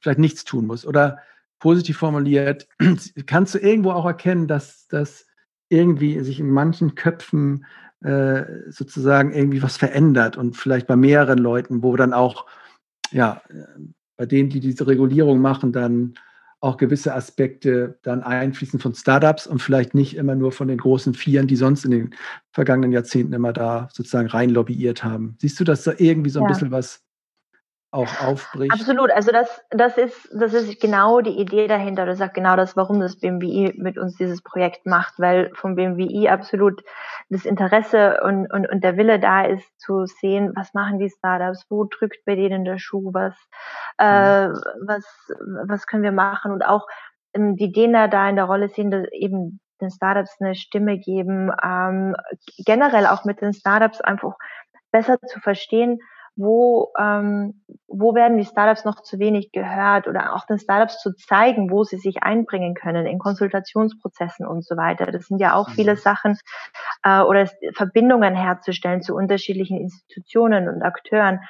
vielleicht nichts tun muss. Oder positiv formuliert, kannst du irgendwo auch erkennen, dass das irgendwie sich in manchen Köpfen äh, sozusagen irgendwie was verändert und vielleicht bei mehreren Leuten, wo dann auch, ja, bei denen, die diese Regulierung machen, dann auch gewisse Aspekte dann einfließen von Startups und vielleicht nicht immer nur von den großen Vieren, die sonst in den vergangenen Jahrzehnten immer da sozusagen rein lobbyiert haben. Siehst du, dass da irgendwie so ein ja. bisschen was auch aufbricht. Absolut, also das, das ist, das ist genau die Idee dahinter. Das sagt genau das, warum das BMWI mit uns dieses Projekt macht, weil vom BMWI absolut das Interesse und, und, und der Wille da ist, zu sehen, was machen die Startups, wo drückt bei denen der Schuh, was, äh, mhm. was, was können wir machen und auch ähm, die Däner da in der Rolle sehen, dass eben den Startups eine Stimme geben, ähm, generell auch mit den Startups einfach besser zu verstehen, wo, ähm, wo werden die Startups noch zu wenig gehört oder auch den Startups zu zeigen, wo sie sich einbringen können in Konsultationsprozessen und so weiter. Das sind ja auch viele mhm. Sachen äh, oder Verbindungen herzustellen zu unterschiedlichen Institutionen und Akteuren,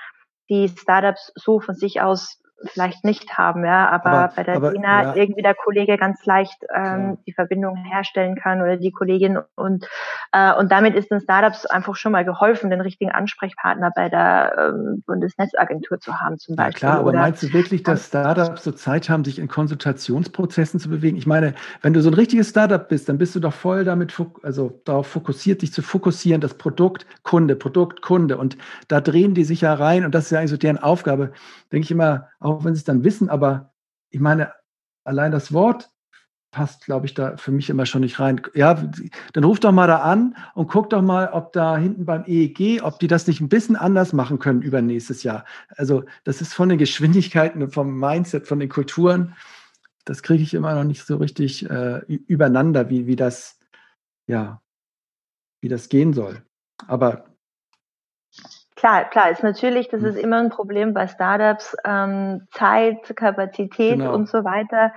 die Startups so von sich aus vielleicht nicht haben, ja, aber, aber bei der aber, Dina ja. irgendwie der Kollege ganz leicht ähm, ja. die Verbindung herstellen kann oder die Kollegin und äh, und damit ist den Startups einfach schon mal geholfen, den richtigen Ansprechpartner bei der ähm, Bundesnetzagentur zu haben zum Beispiel. Ja klar, aber oder, meinst du wirklich, dass Startups so Zeit haben, sich in Konsultationsprozessen zu bewegen? Ich meine, wenn du so ein richtiges Startup bist, dann bist du doch voll damit, also darauf fokussiert, dich zu fokussieren, das Produkt, Kunde, Produkt, Kunde und da drehen die sich ja rein und das ist ja eigentlich so deren Aufgabe, denke ich immer, auch wenn sie es dann wissen, aber ich meine, allein das Wort passt, glaube ich, da für mich immer schon nicht rein. Ja, dann ruf doch mal da an und guck doch mal, ob da hinten beim EEG, ob die das nicht ein bisschen anders machen können über nächstes Jahr. Also das ist von den Geschwindigkeiten vom Mindset, von den Kulturen, das kriege ich immer noch nicht so richtig äh, übereinander, wie, wie das, ja, wie das gehen soll. Aber Klar, klar, ist natürlich, das ist hm. immer ein Problem bei Startups, ähm, Zeit, Kapazität genau. und so weiter.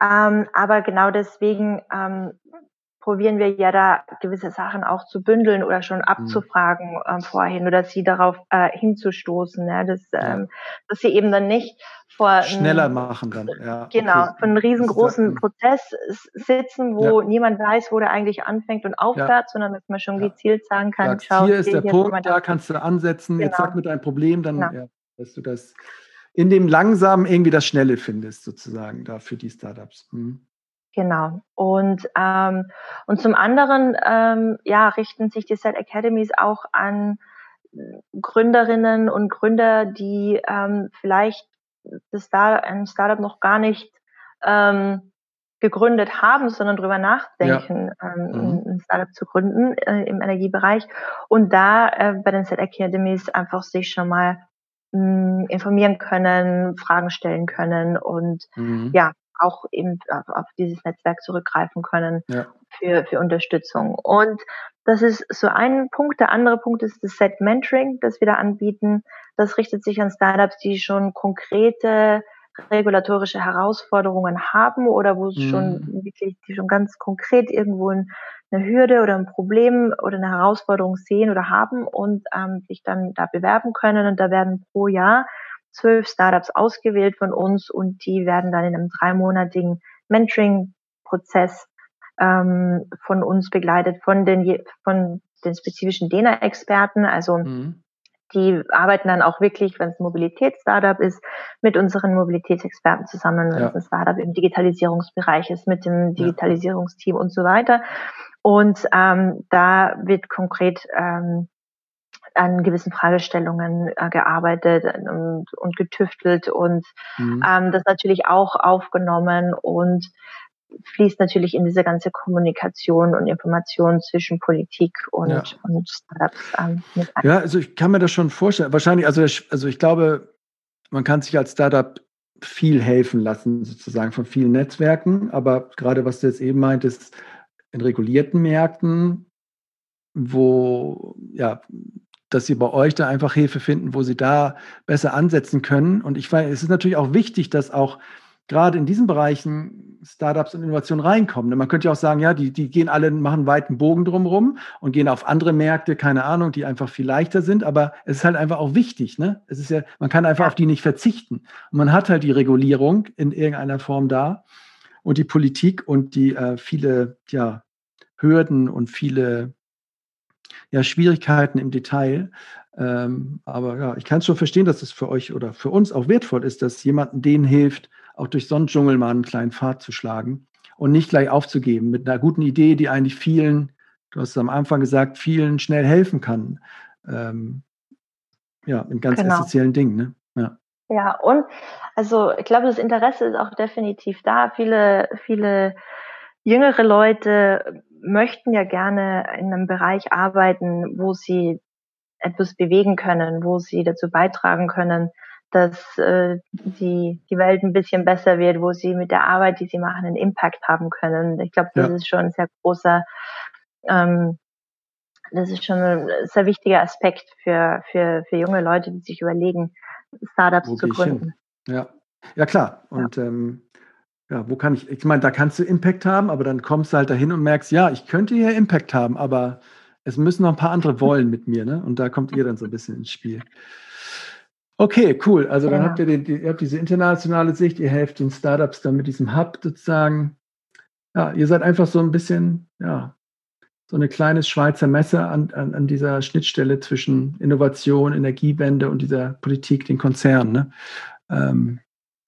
Ähm, aber genau deswegen ähm, probieren wir ja da gewisse Sachen auch zu bündeln oder schon mhm. abzufragen äh, vorhin oder sie darauf äh, hinzustoßen, ja, dass, ähm, dass sie eben dann nicht vor schneller machen dann, ja. Genau, okay. von einem riesengroßen Prozess sitzen, wo ja. niemand weiß, wo der eigentlich anfängt und aufhört, ja. sondern dass man schon gezielt sagen kann, Sagst, schau, hier ist der hier Punkt, da kannst du ansetzen, genau. jetzt sag mir dein Problem, dann genau. dass du das in dem langsamen irgendwie das Schnelle findest, sozusagen, da für die Startups. Hm. Genau. Und, ähm, und zum anderen ähm, ja, richten sich die Set Academies auch an Gründerinnen und Gründer, die ähm, vielleicht das Start ein Startup noch gar nicht ähm, gegründet haben, sondern drüber nachdenken, ja. ähm, mhm. ein Startup zu gründen äh, im Energiebereich. Und da äh, bei den Set Academies einfach sich schon mal mh, informieren können, Fragen stellen können und mhm. ja, auch eben auf, auf dieses Netzwerk zurückgreifen können ja. für, für Unterstützung. Und das ist so ein Punkt. Der andere Punkt ist das Set Mentoring, das wir da anbieten. Das richtet sich an Startups, die schon konkrete regulatorische Herausforderungen haben oder wo es mhm. schon wirklich, die schon ganz konkret irgendwo eine Hürde oder ein Problem oder eine Herausforderung sehen oder haben und ähm, sich dann da bewerben können. Und da werden pro Jahr zwölf Startups ausgewählt von uns und die werden dann in einem dreimonatigen Mentoring-Prozess ähm, von uns begleitet, von den, von den spezifischen DENA-Experten. Also mhm. die arbeiten dann auch wirklich, wenn es ein Mobilitäts-Startup ist, mit unseren Mobilitätsexperten zusammen, wenn ja. es ein Startup im Digitalisierungsbereich ist, mit dem Digitalisierungsteam und so weiter. Und ähm, da wird konkret ähm, an gewissen Fragestellungen äh, gearbeitet und, und getüftelt und mhm. ähm, das natürlich auch aufgenommen und fließt natürlich in diese ganze Kommunikation und Information zwischen Politik und, ja. und Startups ähm, mit ein. Ja, also ich kann mir das schon vorstellen. Wahrscheinlich, also, also ich glaube, man kann sich als Startup viel helfen lassen, sozusagen von vielen Netzwerken. Aber gerade was du jetzt eben meintest, in regulierten Märkten, wo, ja, dass sie bei euch da einfach Hilfe finden, wo sie da besser ansetzen können. Und ich weiß, es ist natürlich auch wichtig, dass auch gerade in diesen Bereichen Startups und Innovationen reinkommen. Man könnte ja auch sagen, ja, die, die gehen alle, machen weiten Bogen drumherum und gehen auf andere Märkte, keine Ahnung, die einfach viel leichter sind, aber es ist halt einfach auch wichtig, ne? Es ist ja, man kann einfach auf die nicht verzichten. Und man hat halt die Regulierung in irgendeiner Form da und die Politik und die äh, viele, ja, Hürden und viele ja, Schwierigkeiten im Detail. Ähm, aber ja, ich kann es schon verstehen, dass es für euch oder für uns auch wertvoll ist, dass jemandem denen hilft, auch durch so einen Dschungel mal einen kleinen Pfad zu schlagen und nicht gleich aufzugeben mit einer guten Idee, die eigentlich vielen, du hast es am Anfang gesagt, vielen schnell helfen kann. Ähm, ja, in ganz genau. essentiellen Dingen. Ne? Ja. ja, und also ich glaube, das Interesse ist auch definitiv da. Viele, viele jüngere Leute möchten ja gerne in einem Bereich arbeiten, wo sie etwas bewegen können, wo sie dazu beitragen können, dass äh, die, die Welt ein bisschen besser wird, wo sie mit der Arbeit, die sie machen, einen Impact haben können. Ich glaube, das ja. ist schon ein sehr großer, ähm, das ist schon ein sehr wichtiger Aspekt für, für, für junge Leute, die sich überlegen, Startups zu gründen. Ja. ja, klar. Und ja. Ähm, ja, wo kann ich, ich meine, da kannst du Impact haben, aber dann kommst du halt dahin und merkst, ja, ich könnte hier Impact haben, aber es müssen noch ein paar andere wollen mit mir, ne? Und da kommt ihr dann so ein bisschen ins Spiel. Okay, cool. Also dann habt ihr, den, ihr habt diese internationale Sicht, ihr helft den Startups dann mit diesem Hub sozusagen. Ja, ihr seid einfach so ein bisschen, ja, so eine kleines Schweizer Messer an, an, an dieser Schnittstelle zwischen Innovation, Energiewende und dieser Politik, den Konzernen. Ne? Ähm,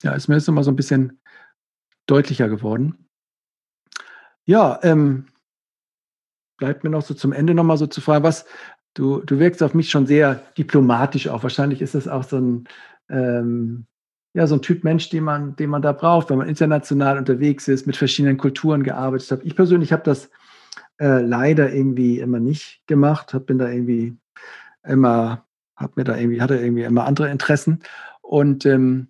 ja, ist mir jetzt nochmal so ein bisschen deutlicher geworden. Ja, ähm, bleibt mir noch so zum Ende nochmal so zu fragen, was, du, du wirkst auf mich schon sehr diplomatisch auch. Wahrscheinlich ist das auch so ein, ähm, ja, so ein Typ Mensch, den man, den man da braucht, wenn man international unterwegs ist, mit verschiedenen Kulturen gearbeitet hat. Ich persönlich habe das äh, leider irgendwie immer nicht gemacht, hab, bin da irgendwie immer, hab mir da irgendwie, hatte irgendwie immer andere Interessen. Und ähm,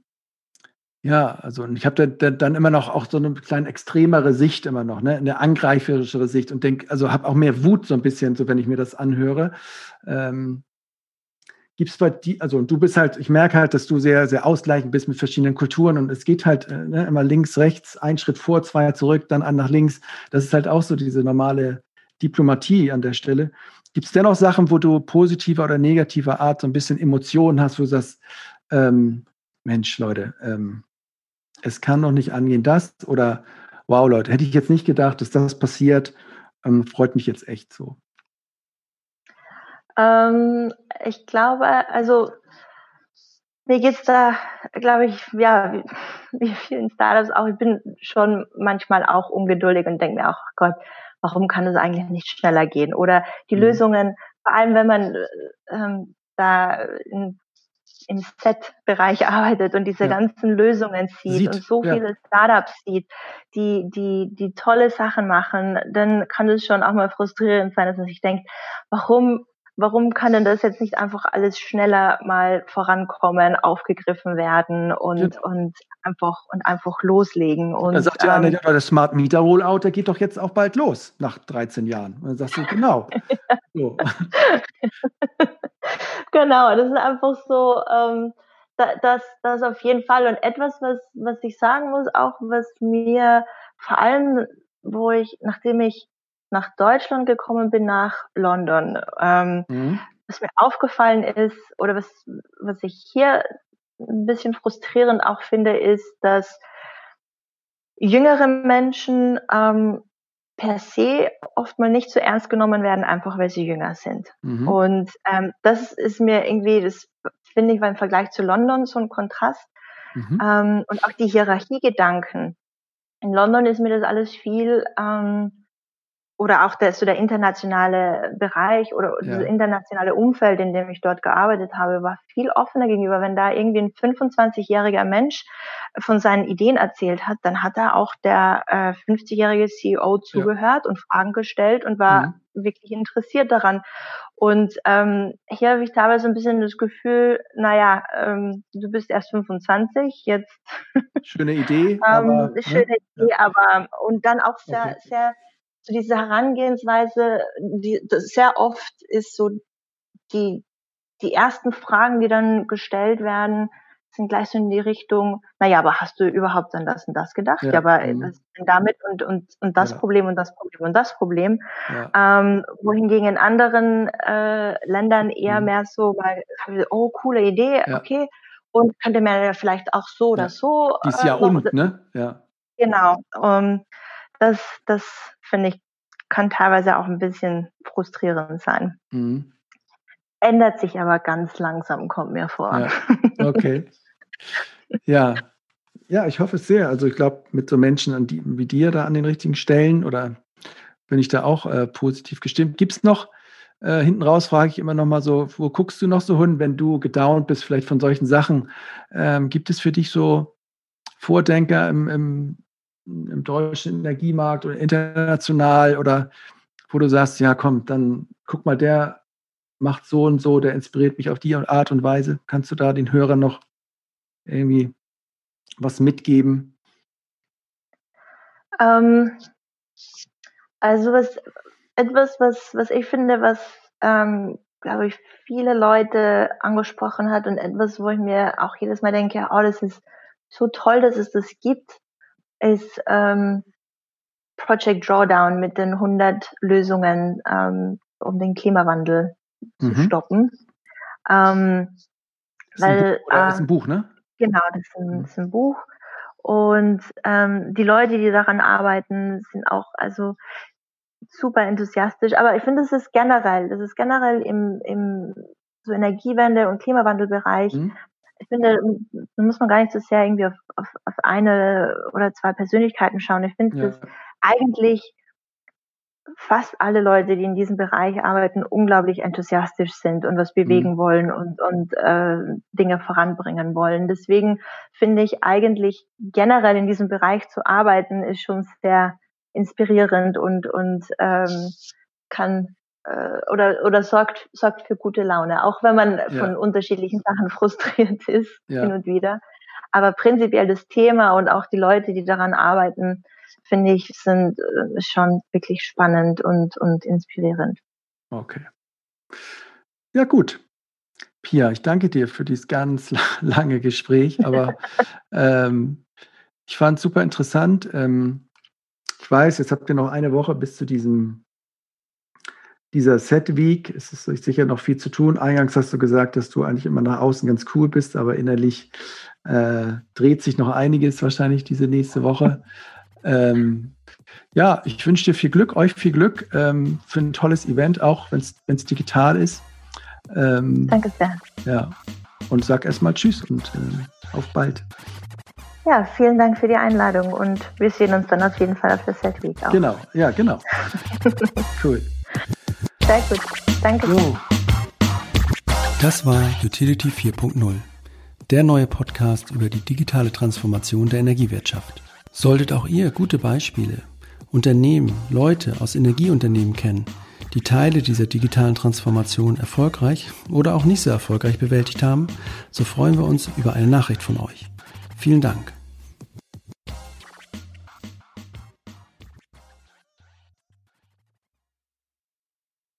ja, also ich habe da, da, dann immer noch auch so eine kleine extremere Sicht immer noch, ne? eine angreiferischere Sicht und denke, also habe auch mehr Wut so ein bisschen, so wenn ich mir das anhöre. Ähm, Gibt es bei dir, also du bist halt, ich merke halt, dass du sehr, sehr ausgleichend bist mit verschiedenen Kulturen und es geht halt äh, ne, immer links, rechts, ein Schritt vor, zwei zurück, dann an nach links. Das ist halt auch so diese normale Diplomatie an der Stelle. Gibt es dennoch Sachen, wo du positiver oder negativer Art so ein bisschen Emotionen hast, wo du sagst, ähm, Mensch, Leute, ähm, es kann doch nicht angehen, das oder wow, Leute, hätte ich jetzt nicht gedacht, dass das passiert. Ähm, freut mich jetzt echt so. Ähm, ich glaube, also mir geht es da, glaube ich, ja, wie, vielen Startups auch, ich bin schon manchmal auch ungeduldig und denke mir auch, Gott, warum kann es eigentlich nicht schneller gehen? Oder die mhm. Lösungen, vor allem wenn man ähm, da in im Set-Bereich arbeitet und diese ja. ganzen Lösungen sieht, sieht, und so ja. viele Startups sieht, die, die, die tolle Sachen machen, dann kann es schon auch mal frustrierend sein, dass man sich denkt, warum warum kann denn das jetzt nicht einfach alles schneller mal vorankommen, aufgegriffen werden und, ja. und einfach und einfach loslegen. Und, da sagt ja ähm, einer, das Smart Meter Rollout, der geht doch jetzt auch bald los nach 13 Jahren. Und dann sagst du, genau. so. genau, das ist einfach so, ähm, das, das auf jeden Fall. Und etwas, was, was ich sagen muss, auch was mir vor allem, wo ich, nachdem ich nach Deutschland gekommen bin, nach London, ähm, mhm. was mir aufgefallen ist oder was, was ich hier ein bisschen frustrierend auch finde, ist, dass jüngere Menschen ähm, per se oft mal nicht so ernst genommen werden, einfach weil sie jünger sind. Mhm. Und ähm, das ist mir irgendwie, das finde ich war im Vergleich zu London so ein Kontrast. Mhm. Ähm, und auch die Hierarchiegedanken. In London ist mir das alles viel, ähm, oder auch der, so der internationale Bereich oder ja. das internationale Umfeld, in dem ich dort gearbeitet habe, war viel offener gegenüber. Wenn da irgendwie ein 25-jähriger Mensch von seinen Ideen erzählt hat, dann hat da auch der äh, 50-jährige CEO zugehört ja. und Fragen gestellt und war mhm. wirklich interessiert daran. Und ähm, hier habe ich teilweise ein bisschen das Gefühl, naja, ähm, du bist erst 25, jetzt. Schöne Idee. ähm, aber, ne? schöne ne? Idee, aber und dann auch sehr, okay. sehr so diese Herangehensweise, die sehr oft ist so die die ersten Fragen, die dann gestellt werden, sind gleich so in die Richtung, naja, aber hast du überhaupt an das und das gedacht? Ja, ja aber mhm. was ist denn damit und, und, und das ja. Problem und das Problem und das Problem? Ja. Ähm, wohingegen in anderen äh, Ländern eher mhm. mehr so, weil, oh, coole Idee, okay, und könnte man ja vielleicht auch so oder so. Dies äh, Jahr und, ne? Ja. Genau. Um, das, das finde ich, kann teilweise auch ein bisschen frustrierend sein. Mhm. Ändert sich aber ganz langsam, kommt mir vor. Ja. Okay. ja. Ja, ich hoffe es sehr. Also ich glaube, mit so Menschen die, wie dir da an den richtigen Stellen oder bin ich da auch äh, positiv gestimmt. Gibt es noch, äh, hinten raus frage ich immer noch mal so, wo guckst du noch so hin, wenn du gedownt bist, vielleicht von solchen Sachen? Ähm, gibt es für dich so Vordenker im, im im deutschen Energiemarkt oder international oder wo du sagst, ja komm, dann guck mal, der macht so und so, der inspiriert mich auf die Art und Weise. Kannst du da den Hörern noch irgendwie was mitgeben? Ähm, also was etwas, was, was ich finde, was ähm, glaube ich viele Leute angesprochen hat und etwas, wo ich mir auch jedes Mal denke, oh, das ist so toll, dass es das gibt, ist ähm, Project Drawdown mit den 100 Lösungen, ähm, um den Klimawandel mhm. zu stoppen. Ähm, weil, ein Buch, äh, ist ein Buch, ne? Genau, das ist ein, mhm. das ist ein Buch. Und ähm, die Leute, die daran arbeiten, sind auch also super enthusiastisch. Aber ich finde, es ist generell, das ist generell im, im so Energiewende und Klimawandelbereich mhm ich finde, da muss man gar nicht so sehr irgendwie auf, auf, auf eine oder zwei Persönlichkeiten schauen. Ich finde, ja. dass eigentlich fast alle Leute, die in diesem Bereich arbeiten, unglaublich enthusiastisch sind und was bewegen mhm. wollen und, und äh, Dinge voranbringen wollen. Deswegen finde ich eigentlich generell in diesem Bereich zu arbeiten, ist schon sehr inspirierend und, und ähm, kann äh, oder, oder sorgt, sorgt für gute Laune, auch wenn man ja. von unterschiedlichen Sachen frustriert ist, ja. hin und wieder. Aber prinzipiell das Thema und auch die Leute, die daran arbeiten, finde ich, sind äh, schon wirklich spannend und, und inspirierend. Okay. Ja, gut. Pia, ich danke dir für dieses ganz lange Gespräch, aber ähm, ich fand es super interessant. Ähm, ich weiß, jetzt habt ihr noch eine Woche bis zu diesem dieser Set Week. Es ist sicher noch viel zu tun. Eingangs hast du gesagt, dass du eigentlich immer nach außen ganz cool bist, aber innerlich äh, dreht sich noch einiges wahrscheinlich diese nächste Woche. Ähm, ja, ich wünsche dir viel Glück, euch viel Glück ähm, für ein tolles Event, auch wenn es digital ist. Ähm, Danke sehr. Ja, und sag erstmal Tschüss und äh, auf bald. Ja, vielen Dank für die Einladung und wir sehen uns dann auf jeden Fall auf der Set Week auch. Genau, ja, genau. cool. Sehr gut. Danke. Jo. Das war Utility 4.0, der neue Podcast über die digitale Transformation der Energiewirtschaft. Solltet auch ihr gute Beispiele, Unternehmen, Leute aus Energieunternehmen kennen, die Teile dieser digitalen Transformation erfolgreich oder auch nicht so erfolgreich bewältigt haben, so freuen wir uns über eine Nachricht von euch. Vielen Dank.